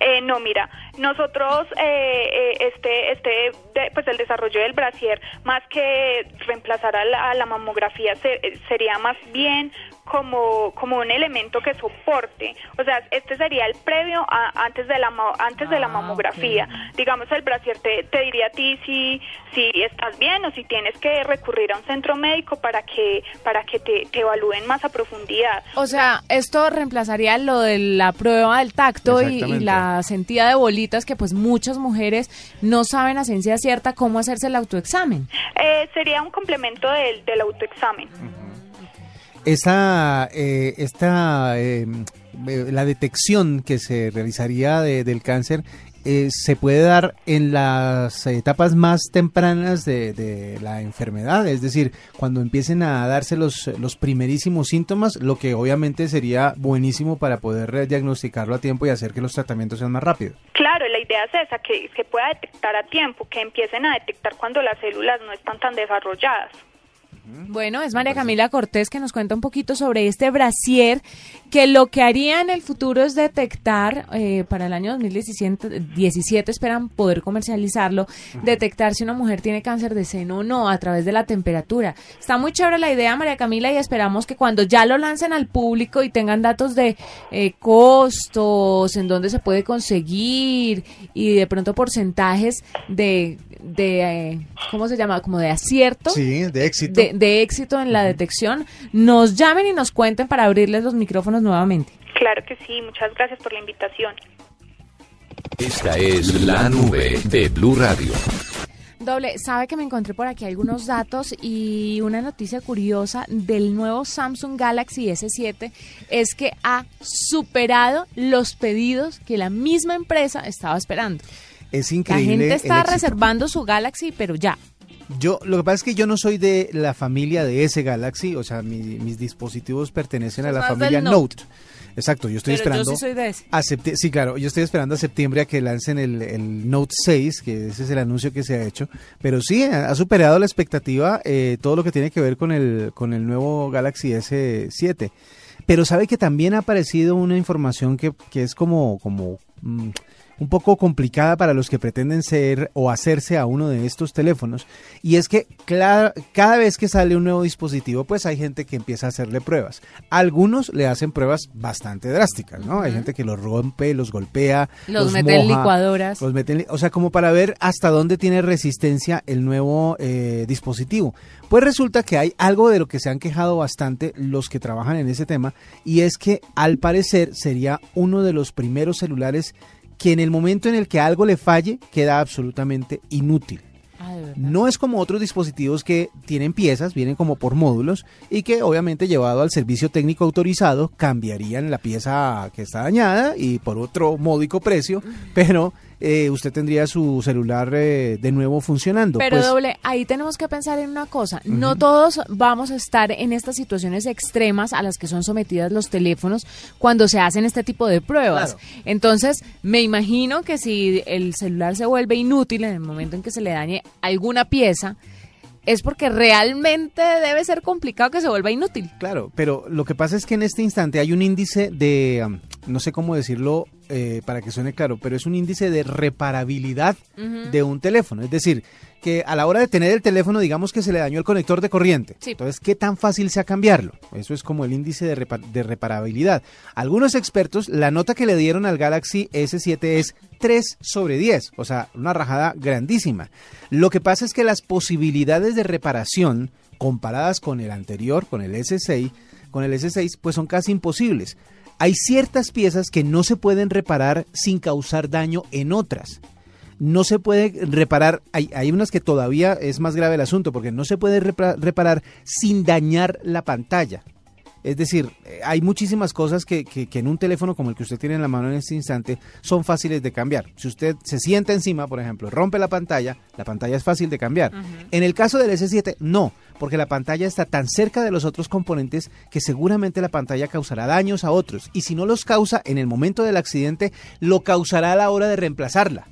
Eh, no, mira, nosotros eh, eh, este este pues el desarrollo del brasier más que reemplazar a la, a la mamografía se- eh, sería más bien como como un elemento que soporte, o sea, este sería el previo a- antes de la antes de la mamografía. Digamos el brasier te, te diría a ti si si estás bien o si tienes que recurrir a un centro médico para que para que te, te evalúen más a profundidad. O sea, esto reemplazaría lo de la prueba del tacto y, la sentida de bolitas que pues muchas mujeres no saben a ciencia cierta cómo hacerse el autoexamen. Eh, sería un complemento del, del autoexamen. Esta, eh, esta eh, eh, la detección que se realizaría de- del cáncer eh, se puede dar en las etapas más tempranas de, de la enfermedad, es decir, cuando empiecen a darse los, los primerísimos síntomas, lo que obviamente sería buenísimo para poder diagnosticarlo a tiempo y hacer que los tratamientos sean más rápidos. Claro, la idea es esa, que se pueda detectar a tiempo, que empiecen a detectar cuando las células no están tan desarrolladas. Bueno, es María Camila Cortés que nos cuenta un poquito sobre este brasier que lo que haría en el futuro es detectar, eh, para el año 2017 17 esperan poder comercializarlo, detectar si una mujer tiene cáncer de seno o no a través de la temperatura. Está muy chévere la idea, María Camila, y esperamos que cuando ya lo lancen al público y tengan datos de eh, costos, en dónde se puede conseguir y de pronto porcentajes de, de eh, ¿cómo se llama? Como de acierto Sí, de éxito. de, de éxito en la detección, nos llamen y nos cuenten para abrirles los micrófonos nuevamente. Claro que sí, muchas gracias por la invitación. Esta es la nube de Blue Radio. Doble, sabe que me encontré por aquí algunos datos y una noticia curiosa del nuevo Samsung Galaxy S7 es que ha superado los pedidos que la misma empresa estaba esperando. Es La increíble. gente el está reservando su Galaxy, pero ya. Yo, lo que pasa es que yo no soy de la familia de ese Galaxy, o sea, mi- mis dispositivos pertenecen a la familia Note. Note. Exacto, yo estoy Pero yo esperando. sí soy de ese. a sí, claro, yo estoy esperando a septiembre a que lancen el, el Note 6, que ese es el anuncio que se ha hecho. Pero sí, ha ha superado la expectativa eh, todo lo que tiene que ver con el, con el nuevo Galaxy S7. Pero sabe que también ha aparecido una información que, que es como, como mm, un poco complicada para los que pretenden ser o hacerse a uno de estos teléfonos. Y es que cada vez que sale un nuevo dispositivo, pues hay gente que empieza a hacerle pruebas. Algunos le hacen pruebas bastante drásticas, ¿no? Hay gente que los rompe, los golpea, Los mete en licuadoras. los mete en o sea, como para ver hasta dónde tiene resistencia el nuevo eh, dispositivo. Pues resulta que hay algo de lo que se han quejado bastante los que trabajan en ese tema, y es que al parecer sería uno de los primeros celulares que en el momento en el que algo le falle queda absolutamente inútil. Ah. No es como otros dispositivos que tienen piezas, vienen como por módulos y que obviamente llevado al servicio técnico autorizado cambiarían la pieza que está dañada y por otro módico precio, pero eh, usted tendría su celular eh, de nuevo funcionando. Pero Pues, doble, ahí tenemos que pensar en una cosa. No todos vamos a estar en estas situaciones extremas a las que son sometidas los teléfonos cuando se hacen este tipo de pruebas. Entonces, me imagino que si el celular se vuelve inútil en el momento en que se le dañe alguna pieza, es porque realmente debe ser complicado que se vuelva inútil. Claro, pero lo que pasa es que en este instante hay un índice de, no sé cómo decirlo eh, para que suene claro, pero es un índice de reparabilidad de un teléfono. Es decir, que a la hora de tener el teléfono, digamos que se le dañó el conector de corriente. Sí. Entonces, ¿qué tan fácil sea cambiarlo? Eso es como el índice de reparabilidad. Algunos expertos, la nota que le dieron al Galaxy S7 es 3 sobre 10, o sea, una rajada grandísima. Lo que pasa es que las posibilidades de reparación comparadas con el anterior, con el S6, con el S6, pues son casi imposibles. Hay ciertas piezas que no se pueden reparar sin causar daño en otras. No se puede reparar, hay, hay unas que todavía es más grave el asunto, porque no se puede reparar sin dañar la pantalla. Es decir, eh, hay muchísimas cosas que, que- que en un teléfono como el que usted tiene en la mano en este instante son fáciles de cambiar. Si usted se sienta encima, por ejemplo, rompe la pantalla, la pantalla es fácil de cambiar. En el caso del S7, no, porque la pantalla está tan cerca de los otros componentes que seguramente la pantalla causará daños a otros. Y si no los causa en el momento del accidente, lo causará a la hora de reemplazarla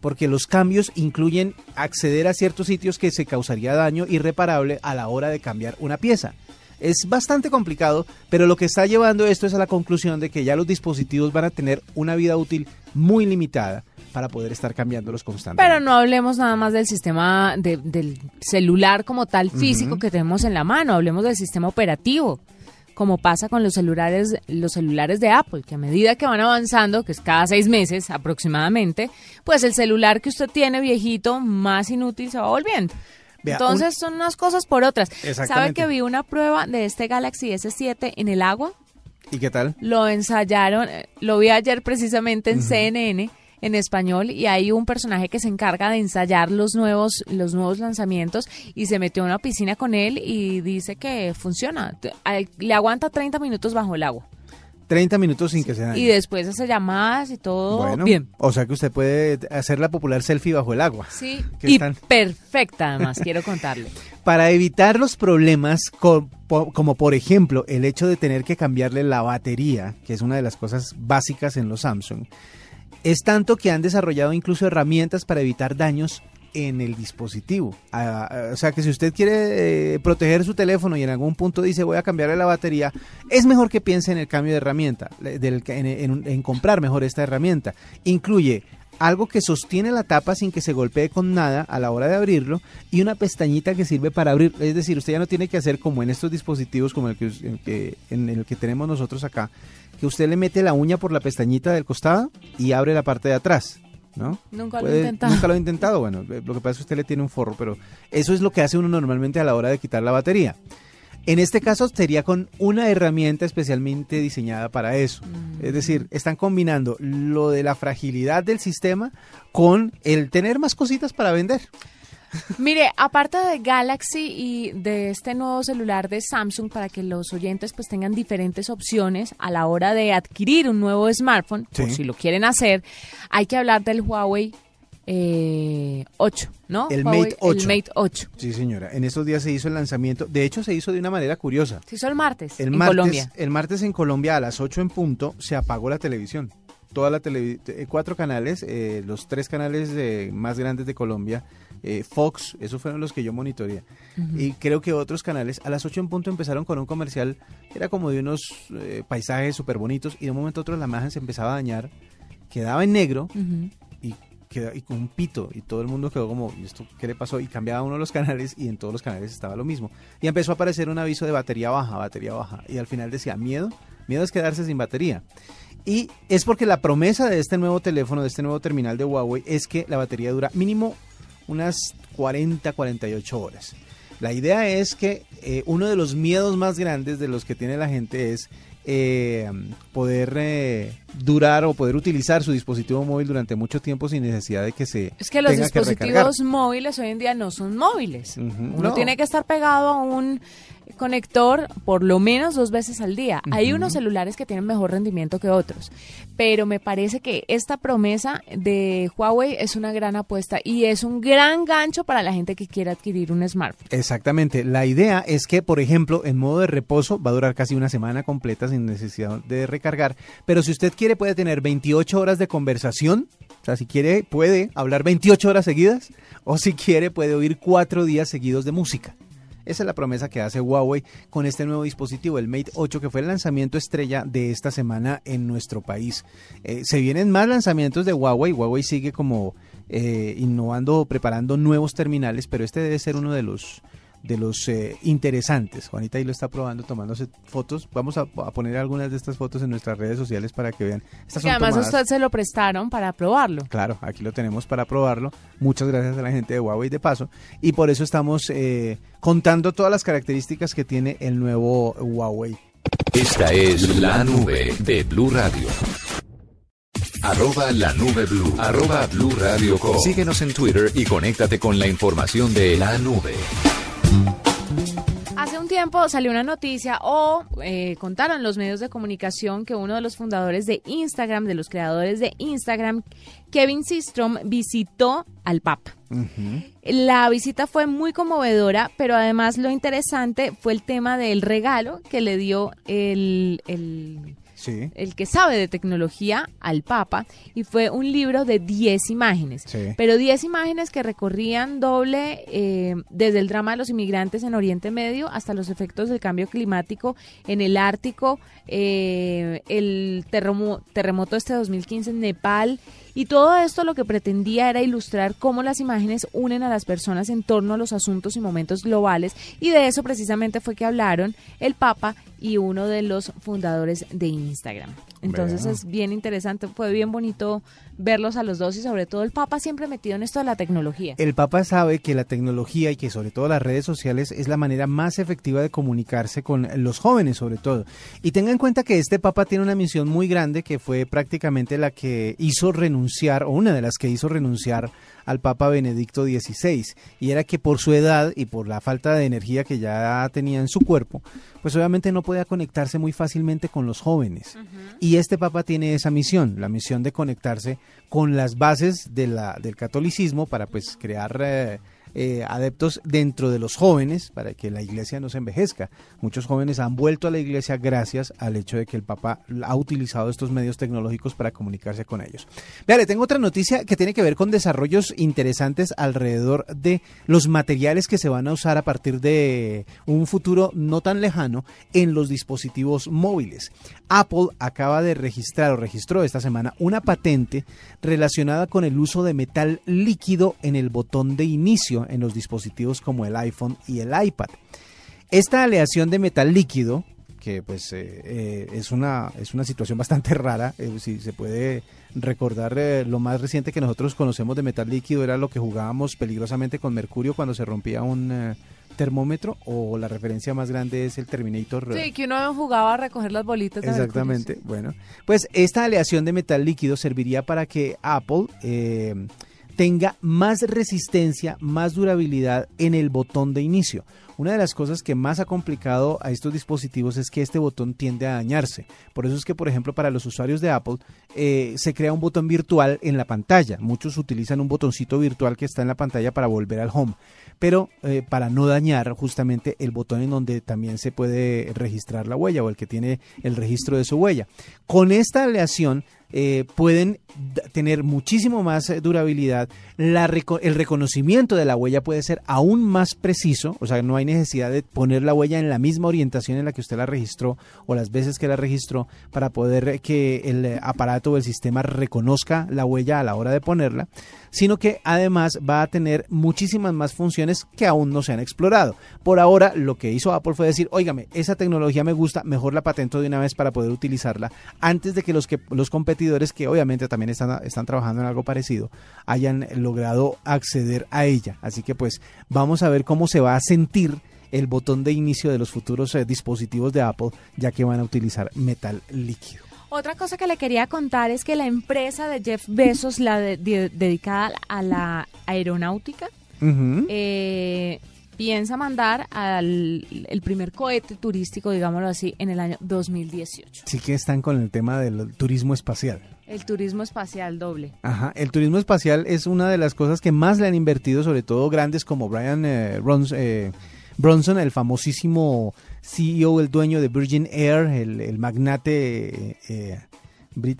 porque los cambios incluyen acceder a ciertos sitios que se causaría daño irreparable a la hora de cambiar una pieza. Es bastante complicado, pero lo que está llevando esto es a la conclusión de que ya los dispositivos van a tener una vida útil muy limitada para poder estar cambiándolos constantemente. Pero no hablemos nada más del sistema de- del celular como tal físico que tenemos en la mano, hablemos del sistema operativo, como pasa con los celulares, los celulares de Apple, que a medida que van avanzando, que es cada seis meses aproximadamente, pues el celular que usted tiene viejito, más inútil se va volviendo. Vea, Entonces son unas cosas por otras. ¿Sabe que vi una prueba de este Galaxy S7 en el agua? ¿Y qué tal? lo ensayaron, eh, lo vi ayer precisamente en. CNN en español y hay un personaje que se encarga de ensayar los nuevos los nuevos lanzamientos y se metió en una piscina con él y dice que funciona, le aguanta 30 minutos bajo el agua 30 minutos sin que se dañe. y después hace llamadas y todo bueno, bien. o sea que usted puede hacer la popular selfie bajo el agua. Sí, y están- perfecta además, quiero contarle. para evitar los problemas po- como por ejemplo el hecho de tener que cambiarle la batería, que es una de las cosas básicas en los Samsung, es tanto que han desarrollado incluso herramientas para evitar daños en el dispositivo. Ah, ah, o sea que si usted quiere eh, proteger su teléfono y en algún punto dice voy a cambiarle la batería, es mejor que piense en el cambio de herramienta, en, comprar mejor esta herramienta. Incluye algo que sostiene la tapa sin que se golpee con nada a la hora de abrirlo y una pestañita que sirve para abrir. Es decir, usted ya no tiene que hacer como en estos dispositivos como que, el que- en el que tenemos nosotros acá, que usted le mete la uña por la pestañita del costado y abre la parte de atrás. ¿No? Nunca lo he intentado. Nunca lo he intentado. Bueno, eh, lo que pasa es que usted le tiene un forro, pero eso es lo que hace uno normalmente a la hora de quitar la batería. En este caso sería con una herramienta especialmente diseñada para eso. Es decir, están combinando lo de la fragilidad del sistema con el tener más cositas para vender. Mire, aparte de Galaxy y de este nuevo celular de Samsung para que los oyentes pues tengan diferentes opciones a la hora de adquirir un nuevo smartphone, por Sí. si lo quieren hacer, hay que hablar del Huawei eh, 8, ¿no? El Huawei- Mate 8. El Mate 8. Sí, señora. En estos días se hizo el lanzamiento. De hecho, se hizo de una manera curiosa. Se hizo el martes El en martes, Colombia. el martes en Colombia a las 8 en punto se apagó la televisión. Toda la televi- eh, cuatro canales, eh, los tres canales eh, más grandes de Colombia, eh, Fox, esos fueron los que yo monitoreé. Y creo que otros canales a las 8 en punto empezaron con un comercial, era como de unos eh, paisajes súper bonitos y de un momento a otro la imagen se empezaba a dañar, quedaba en negro y, y con un pito y todo el mundo quedó como, ¿y esto qué le pasó? Y cambiaba uno de los canales y en todos los canales estaba lo mismo. Y empezó a aparecer un aviso de batería baja, batería baja. Y al final decía, miedo, miedo es quedarse sin batería. Y es porque la promesa de este nuevo teléfono, de este nuevo terminal de Huawei, es que la batería dura mínimo unas 40, 48 horas. La idea es que eh, uno de los miedos más grandes de los que tiene la gente es eh, poder eh, durar o poder utilizar su dispositivo móvil durante mucho tiempo sin necesidad de que se Es que los tenga que recargar. dispositivos móviles hoy en día no son móviles. Uno no. tiene que estar pegado a un conector por lo menos dos veces al día. Hay unos celulares que tienen mejor rendimiento que otros, pero me parece que esta promesa de Huawei es una gran apuesta y es un gran gancho para la gente que quiere adquirir un smartphone. Exactamente. La idea es que, por ejemplo, en modo de reposo va a durar casi una semana completa sin necesidad de recargar. Pero si usted quiere, puede tener 28 horas de conversación. O sea, si quiere, puede hablar 28 horas seguidas. O si quiere, puede oír cuatro días seguidos de música. Esa es la promesa que hace Huawei con este nuevo dispositivo, el Mate 8, que fue el lanzamiento estrella de esta semana en nuestro país. Eh, se vienen más lanzamientos de Huawei. Huawei sigue como eh, innovando, preparando nuevos terminales, pero este debe ser uno de los de los eh, interesantes. Juanita ahí lo está probando, tomándose fotos. Vamos a, a poner algunas de estas fotos en nuestras redes sociales para que vean. Estas Que son además tomadas- usted se lo prestaron para probarlo. Claro, aquí lo tenemos para probarlo. Muchas gracias a la gente de Huawei de paso. Y por eso estamos eh, contando todas las características que tiene el nuevo Huawei. Esta es la nube de Blue Radio. Arroba la nube blue. Arroba blue radio com. Síguenos en Twitter y conéctate con la información de la nube. Hace un tiempo salió una noticia o eh, contaron los medios de comunicación que uno de los fundadores de Instagram, de los creadores de Instagram, Kevin Systrom, visitó al Papa. La visita fue muy conmovedora, pero además lo interesante fue el tema del regalo que le dio el, el Sí. el que sabe de tecnología al Papa y fue un libro de 10 imágenes, Sí. pero 10 imágenes que recorrían doble eh, desde el drama de los inmigrantes en Oriente Medio hasta los efectos del cambio climático en el Ártico, eh, el terremo- terremoto este 2015 en Nepal y todo esto lo que pretendía era ilustrar cómo las imágenes unen a las personas en torno a los asuntos y momentos globales y de eso precisamente fue que hablaron el Papa y uno de los fundadores de Instagram. Entonces Vea. es bien interesante, fue bien bonito verlos a los dos y sobre todo el Papa siempre metido en esto de la tecnología. El Papa sabe que la tecnología y que sobre todo las redes sociales es la manera más efectiva de comunicarse con los jóvenes sobre todo. Y tenga en cuenta que este Papa tiene una misión muy grande que fue prácticamente la que hizo renunciar, o una de las que hizo renunciar al Papa Benedicto XVI. Y era que por su edad y por la falta de energía que ya tenía en su cuerpo, pues obviamente no podía conectarse muy fácilmente con los jóvenes. Y este Papa tiene esa misión, la misión de conectarse con las bases de la, del catolicismo para pues crear eh, eh, adeptos dentro de los jóvenes para que la iglesia no se envejezca. Muchos jóvenes han vuelto a la iglesia gracias al hecho de que el Papa ha utilizado estos medios tecnológicos para comunicarse con ellos. Vea, le tengo otra noticia que tiene que ver con desarrollos interesantes alrededor de los materiales que se van a usar a partir de un futuro no tan lejano en los dispositivos móviles. Apple acaba de registrar o registró esta semana una patente relacionada con el uso de metal líquido en el botón de inicio en los dispositivos como el iPhone y el iPad. Esta aleación de metal líquido, que pues eh, eh, es, una, es una situación bastante rara, eh, si se puede recordar lo más reciente que nosotros conocemos de metal líquido era lo que jugábamos peligrosamente con mercurio cuando se rompía un termómetro o la referencia más grande es el Terminator. Sí, que uno jugaba a recoger las bolitas. de Exactamente. mercurio, sí. Bueno, pues esta aleación de metal líquido serviría para que Apple eh, tenga más resistencia, más durabilidad en el botón de inicio. Una de las cosas que más ha complicado a estos dispositivos es que este botón tiende a dañarse. Por eso es que, por ejemplo, para los usuarios de Apple eh, se crea un botón virtual en la pantalla. Muchos utilizan un botoncito virtual que está en la pantalla para volver al home. Pero eh, para no dañar justamente el botón en donde también se puede registrar la huella o el que tiene el registro de su huella. Con esta aleación eh, pueden tener muchísimo más eh, durabilidad. El reconocimiento de la huella puede ser aún más preciso, o sea, no hay necesidad de poner la huella en la misma orientación en la que usted la registró o las veces que la registró para poder eh, que el aparato o el sistema reconozca la huella a la hora de ponerla, sino que además va a tener muchísimas más funciones que aún no se han explorado. Por ahora, lo que hizo Apple fue decir, óigame, esa tecnología me gusta, mejor la patento de una vez para poder utilizarla antes de que los, que, los competidores, que obviamente también están, están trabajando en algo parecido, hayan logrado acceder a ella. Así que pues vamos a ver cómo se va a sentir el botón de inicio de los futuros eh, dispositivos de Apple, ya que van a utilizar metal líquido. Otra cosa que le quería contar es que la empresa de Jeff Bezos, la de- de- dedicada a la aeronáutica, eh, piensa mandar al el primer cohete turístico, digámoslo así, en el año 2018. Sí que están con el tema del turismo espacial. El turismo espacial doble. Ajá, el turismo espacial es una de las cosas que más le han invertido, sobre todo grandes como Brian eh, Rons- eh, Bronson, el famosísimo CEO, el dueño de Virgin Air, el, el magnate eh, eh,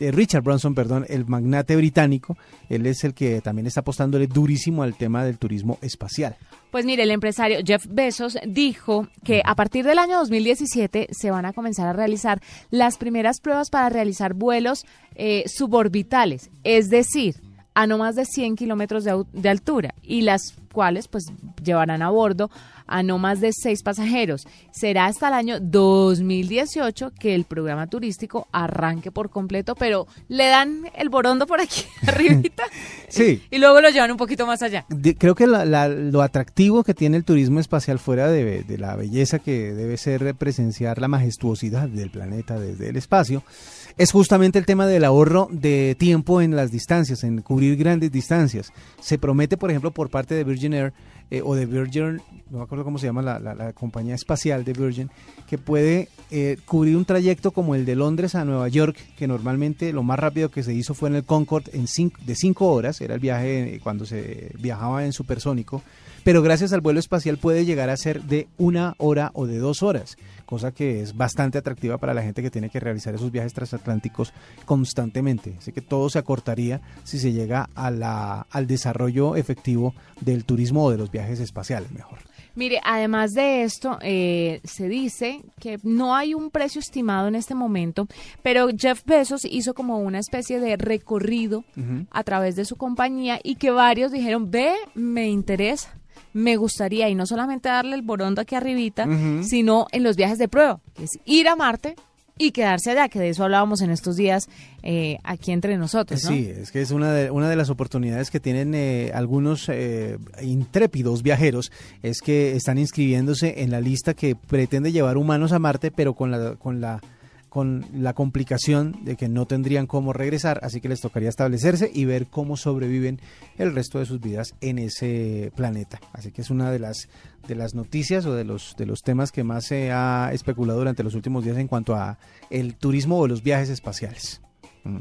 eh, Richard Bronson, perdón, el magnate británico. Él es el que también está apostándole durísimo al tema del turismo espacial. Pues mire, el empresario Jeff Bezos dijo que a partir del año 2017 se van a comenzar a realizar las primeras pruebas para realizar vuelos eh, suborbitales, es decir, a no más de 100 kilómetros de, altura y las cuales pues llevarán a bordo a no más de seis pasajeros. Será hasta el año 2018 que el programa turístico arranque por completo, pero le dan el borondo por aquí arribita Sí. y luego lo llevan un poquito más allá. De- creo que la- la- lo atractivo que tiene el turismo espacial fuera de, de la belleza que debe ser presenciar la majestuosidad del planeta desde el espacio es justamente el tema del ahorro de tiempo en las distancias, en cubrir grandes distancias. Se promete, por ejemplo, por parte de Virgin Air eh, o de Virgin, no me acuerdo cómo se llama la, compañía espacial de Virgin, que puede eh, cubrir un trayecto como el de Londres a Nueva York, que normalmente lo más rápido que se hizo fue en el Concorde en cinco- de cinco horas, era el viaje eh, cuando se viajaba en supersónico, pero gracias al vuelo espacial puede llegar a ser de una hora o de dos horas, cosa que es bastante atractiva para la gente que tiene que realizar esos viajes transatlánticos constantemente. Así que todo se acortaría si se llega a la, al desarrollo efectivo del turismo o de los viajes espaciales, mejor. Mire, además de esto, eh, se dice que no hay un precio estimado en este momento, pero Jeff Bezos hizo como una especie de recorrido a través de su compañía y que varios dijeron, ve, me interesa, me gustaría, y no solamente darle el borondo aquí arribita, sino en los viajes de prueba, que es ir a Marte y quedarse allá, que de eso hablábamos en estos días eh, aquí entre nosotros, ¿no? Sí, es que es una de, una de las oportunidades que tienen eh, algunos eh, intrépidos viajeros, es que están inscribiéndose en la lista que pretende llevar humanos a Marte, pero con la, con la con la complicación de que no tendrían cómo regresar, así que les tocaría establecerse y ver cómo sobreviven el resto de sus vidas en ese planeta. Así que es una de las de las noticias o de los de los temas que más se ha especulado durante los últimos días en cuanto a el turismo o los viajes espaciales. Mm.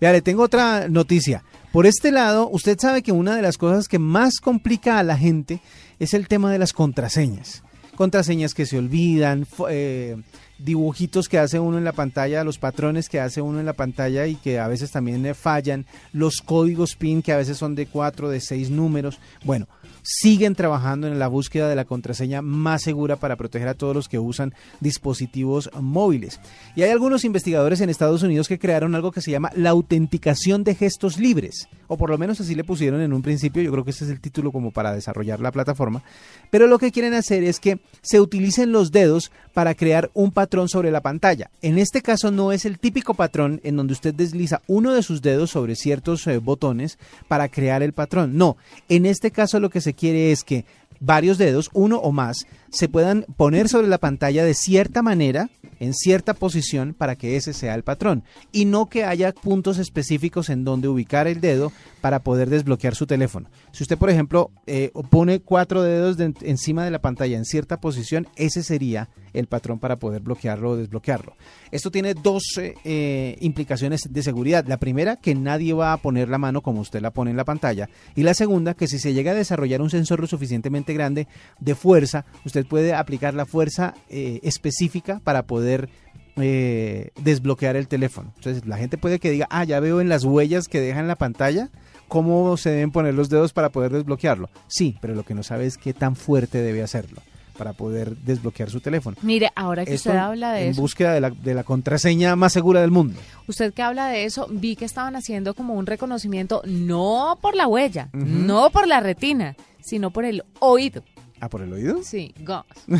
Vea, le tengo otra noticia. Por este lado, usted sabe que una de las cosas que más complica a la gente es el tema de las contraseñas. Contraseñas que se olvidan, eh, dibujitos que hace uno en la pantalla, los patrones que hace uno en la pantalla y que a veces también fallan, los códigos PIN que a veces son de cuatro, de seis números. Bueno, siguen trabajando en la búsqueda de la contraseña más segura para proteger a todos los que usan dispositivos móviles. Y hay algunos investigadores en Estados Unidos que crearon algo que se llama la autenticación de gestos libres, o por lo menos así le pusieron en un principio, yo creo que ese es el título como para desarrollar la plataforma, pero lo que quieren hacer es que se utilicen los dedos para crear un patrón sobre la pantalla. En este caso no es el típico patrón en donde usted desliza uno de sus dedos sobre ciertos eh, botones para crear el patrón. No, en este caso lo que se quiere es que varios dedos, uno o más, se puedan poner sobre la pantalla de cierta manera, en cierta posición, para que ese sea el patrón. Y no que haya puntos específicos en donde ubicar el dedo para poder desbloquear su teléfono. Si usted, por ejemplo, eh, pone cuatro dedos de- encima de la pantalla en cierta posición, ese sería el patrón para poder bloquearlo o desbloquearlo. Esto tiene dos eh, implicaciones de seguridad. La primera, que nadie va a poner la mano como usted la pone en la pantalla. Y la segunda, que si se llega a desarrollar un sensor lo suficientemente grande de fuerza, usted puede aplicar la fuerza eh, específica para poder eh, desbloquear el teléfono. Entonces la gente puede que diga, ah, ya veo en las huellas que deja en la pantalla cómo se deben poner los dedos para poder desbloquearlo. Sí, pero lo que no sabe es qué tan fuerte debe hacerlo para poder desbloquear su teléfono. Mire, ahora que Esto usted habla de en eso, búsqueda de la, de la contraseña más segura del mundo. usted que habla de eso, vi que estaban haciendo como un reconocimiento no por la huella, no por la retina, sino por el oído. ¿Ah, por el oído? Sí, gas. No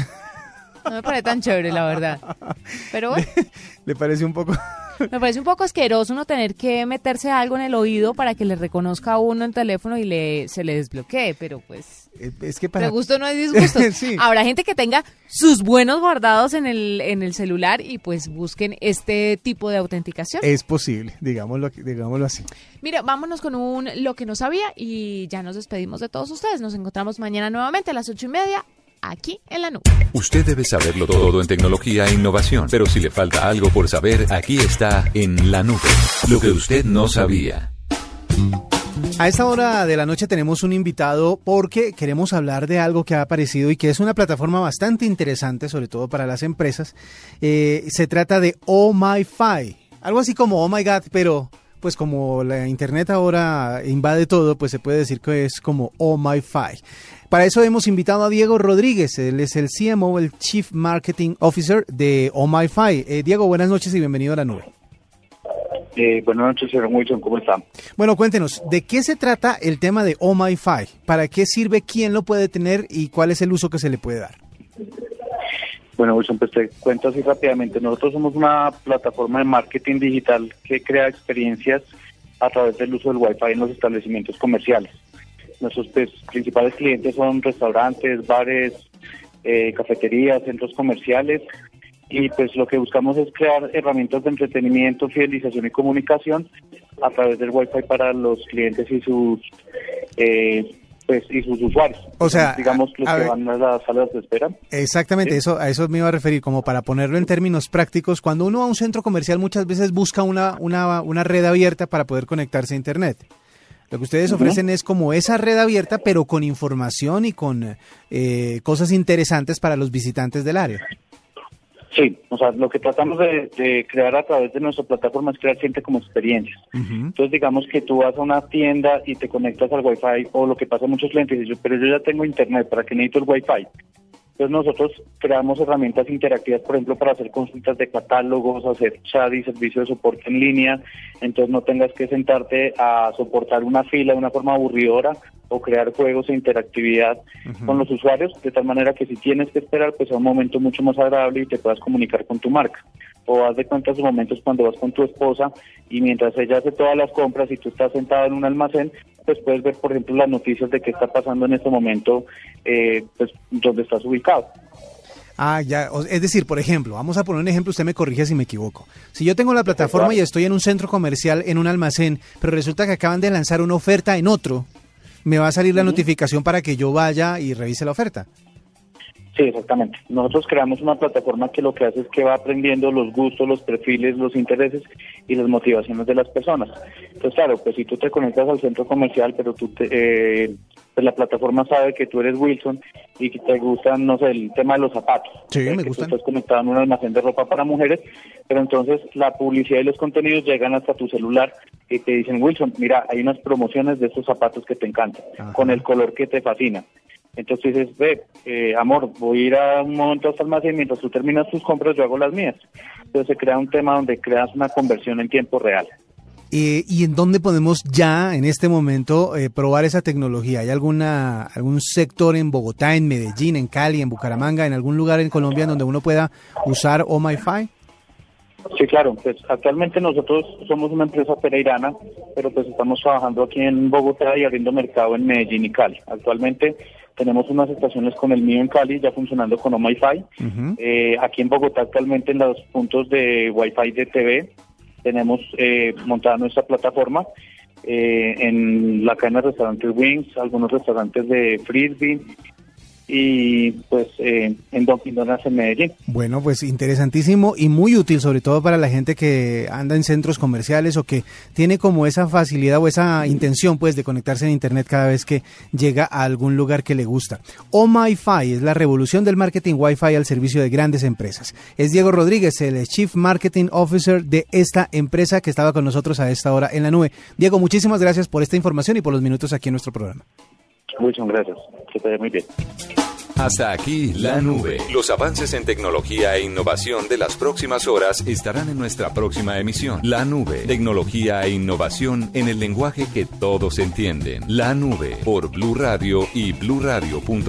me parece tan chévere, la verdad. Pero bueno, ¿Le parece un poco? Me parece un poco asqueroso uno tener que meterse algo en el oído para que le reconozca a uno el teléfono y le se le desbloquee, pero pues Eh, Es que de para... gusto no hay disgusto. Sí. Habrá gente que tenga sus buenos guardados en el en el celular y pues busquen este tipo de autenticación. Es posible, digámoslo, digámoslo así. Mira, vámonos con un lo que no sabía y ya nos despedimos de todos ustedes. Nos encontramos mañana nuevamente a las ocho y media aquí en la nube. Usted debe saberlo todo en tecnología e innovación, pero si le falta algo por saber, aquí está en la nube. Lo que usted no sabía. A esta hora de la noche tenemos un invitado porque queremos hablar de algo que ha aparecido y que es una plataforma bastante interesante, sobre todo para las empresas. Eh, se trata de Oh My Fi, algo así como Oh My God, pero pues como la internet ahora invade todo, pues se puede decir que es como Oh My Fi. Para eso hemos invitado a Diego Rodríguez, él es el CMO, el Chief Marketing Officer de Oh My Fi. Eh, Diego, buenas noches y bienvenido a la nube. Eh, buenas noches, señor Wilson, ¿cómo está? Bueno, cuéntenos, ¿de qué se trata el tema de Oh My Fi? ¿Para qué sirve? ¿Quién lo puede tener? ¿Y cuál es el uso que se le puede dar? Bueno, Wilson, pues te cuento así rápidamente. Nosotros somos una plataforma de marketing digital que crea experiencias a través del uso del Wi-Fi en los establecimientos comerciales. Nuestros pues, principales clientes son restaurantes, bares, eh, cafeterías, centros comerciales y pues lo que buscamos es crear herramientas de entretenimiento, fidelización y comunicación a través del Wi-Fi para los clientes y sus eh, pues y sus usuarios. O sea, digamos los a que ver. van a las salas de espera. Exactamente, eso, a eso me iba a referir, como para ponerlo en términos prácticos. Cuando uno va a un centro comercial muchas veces busca una, una, una red abierta para poder conectarse a Internet. Lo que ustedes ofrecen es como esa red abierta, pero con información y con eh, cosas interesantes para los visitantes del área. Sí, o sea, lo que tratamos de, de crear a través de nuestra plataforma es crear siempre como experiencias. Entonces, digamos que tú vas a una tienda y te conectas al Wi-Fi, o lo que pasa a muchos clientes, pero yo ya tengo internet, ¿para qué necesito el Wi-Fi? Entonces, nosotros creamos herramientas interactivas, por ejemplo, para hacer consultas de catálogos, hacer chat y servicio de soporte en línea. Entonces, no tengas que sentarte a soportar una fila de una forma aburridora o crear juegos e interactividad con los usuarios, de tal manera que si tienes que esperar, pues a un momento mucho más agradable y te puedas comunicar con tu marca. O haz de cuenta esos momentos cuando vas con tu esposa y mientras ella hace todas las compras y tú estás sentado en un almacén, pues puedes ver, por ejemplo, las noticias de qué está pasando en este momento, eh, pues donde estás ubicado. Ah, ya, es decir, por ejemplo, vamos a poner un ejemplo, usted me corrige si me equivoco. Si yo tengo la plataforma y estoy en un centro comercial, en un almacén, pero resulta que acaban de lanzar una oferta en otro, me va a salir la notificación para que yo vaya y revise la oferta. Sí, exactamente. Nosotros creamos una plataforma que lo que hace es que va aprendiendo los gustos, los perfiles, los intereses y las motivaciones de las personas. Entonces, claro, pues si tú te conectas al centro comercial, pero tú te, eh, pues la plataforma sabe que tú eres Wilson y que te gustan, no sé, el tema de los zapatos. Sí, me que gustan. Tú estás conectado en un almacén de ropa para mujeres, pero entonces la publicidad y los contenidos llegan hasta tu celular y te dicen, Wilson, mira, hay unas promociones de estos zapatos que te encantan, con el color que te fascina. Entonces dices, ve, eh, amor, voy a ir a un momento a este almacén, mientras tú terminas tus compras, yo hago las mías. Entonces se crea un tema donde creas una conversión en tiempo real. Eh, ¿Y en dónde podemos ya, en este momento, eh, probar esa tecnología? ¿Hay alguna algún sector en Bogotá, en Medellín, en Cali, en Bucaramanga, en algún lugar en Colombia donde uno pueda usar Oh My Fi? Sí, claro, pues actualmente nosotros somos una empresa pereirana, pero pues estamos trabajando aquí en Bogotá y abriendo mercado en Medellín y Cali. Actualmente tenemos unas estaciones con el mío en Cali, ya funcionando con OMIFI. Eh, aquí en Bogotá actualmente en los puntos de Wi-Fi de TV tenemos eh, montada nuestra plataforma eh, en la cadena de restaurantes Wings, algunos restaurantes de Frisbee y pues eh, en Donuts en Medellín. Bueno, pues interesantísimo y muy útil, sobre todo para la gente que anda en centros comerciales o que tiene como esa facilidad o esa intención, pues, de conectarse en Internet cada vez que llega a algún lugar que le gusta. Oh My Fi es la revolución del marketing Wi-Fi al servicio de grandes empresas. Es Diego Rodríguez, el Chief Marketing Officer de esta empresa que estaba con nosotros a esta hora en la nube. Diego, muchísimas gracias por esta información y por los minutos aquí en nuestro programa. Muchas gracias. Que te vaya muy bien. Hasta aquí la nube. Los avances en tecnología e innovación de las próximas horas estarán en nuestra próxima emisión. La nube. Tecnología e innovación en el lenguaje que todos entienden. La nube por Blue Radio y bluradio.com.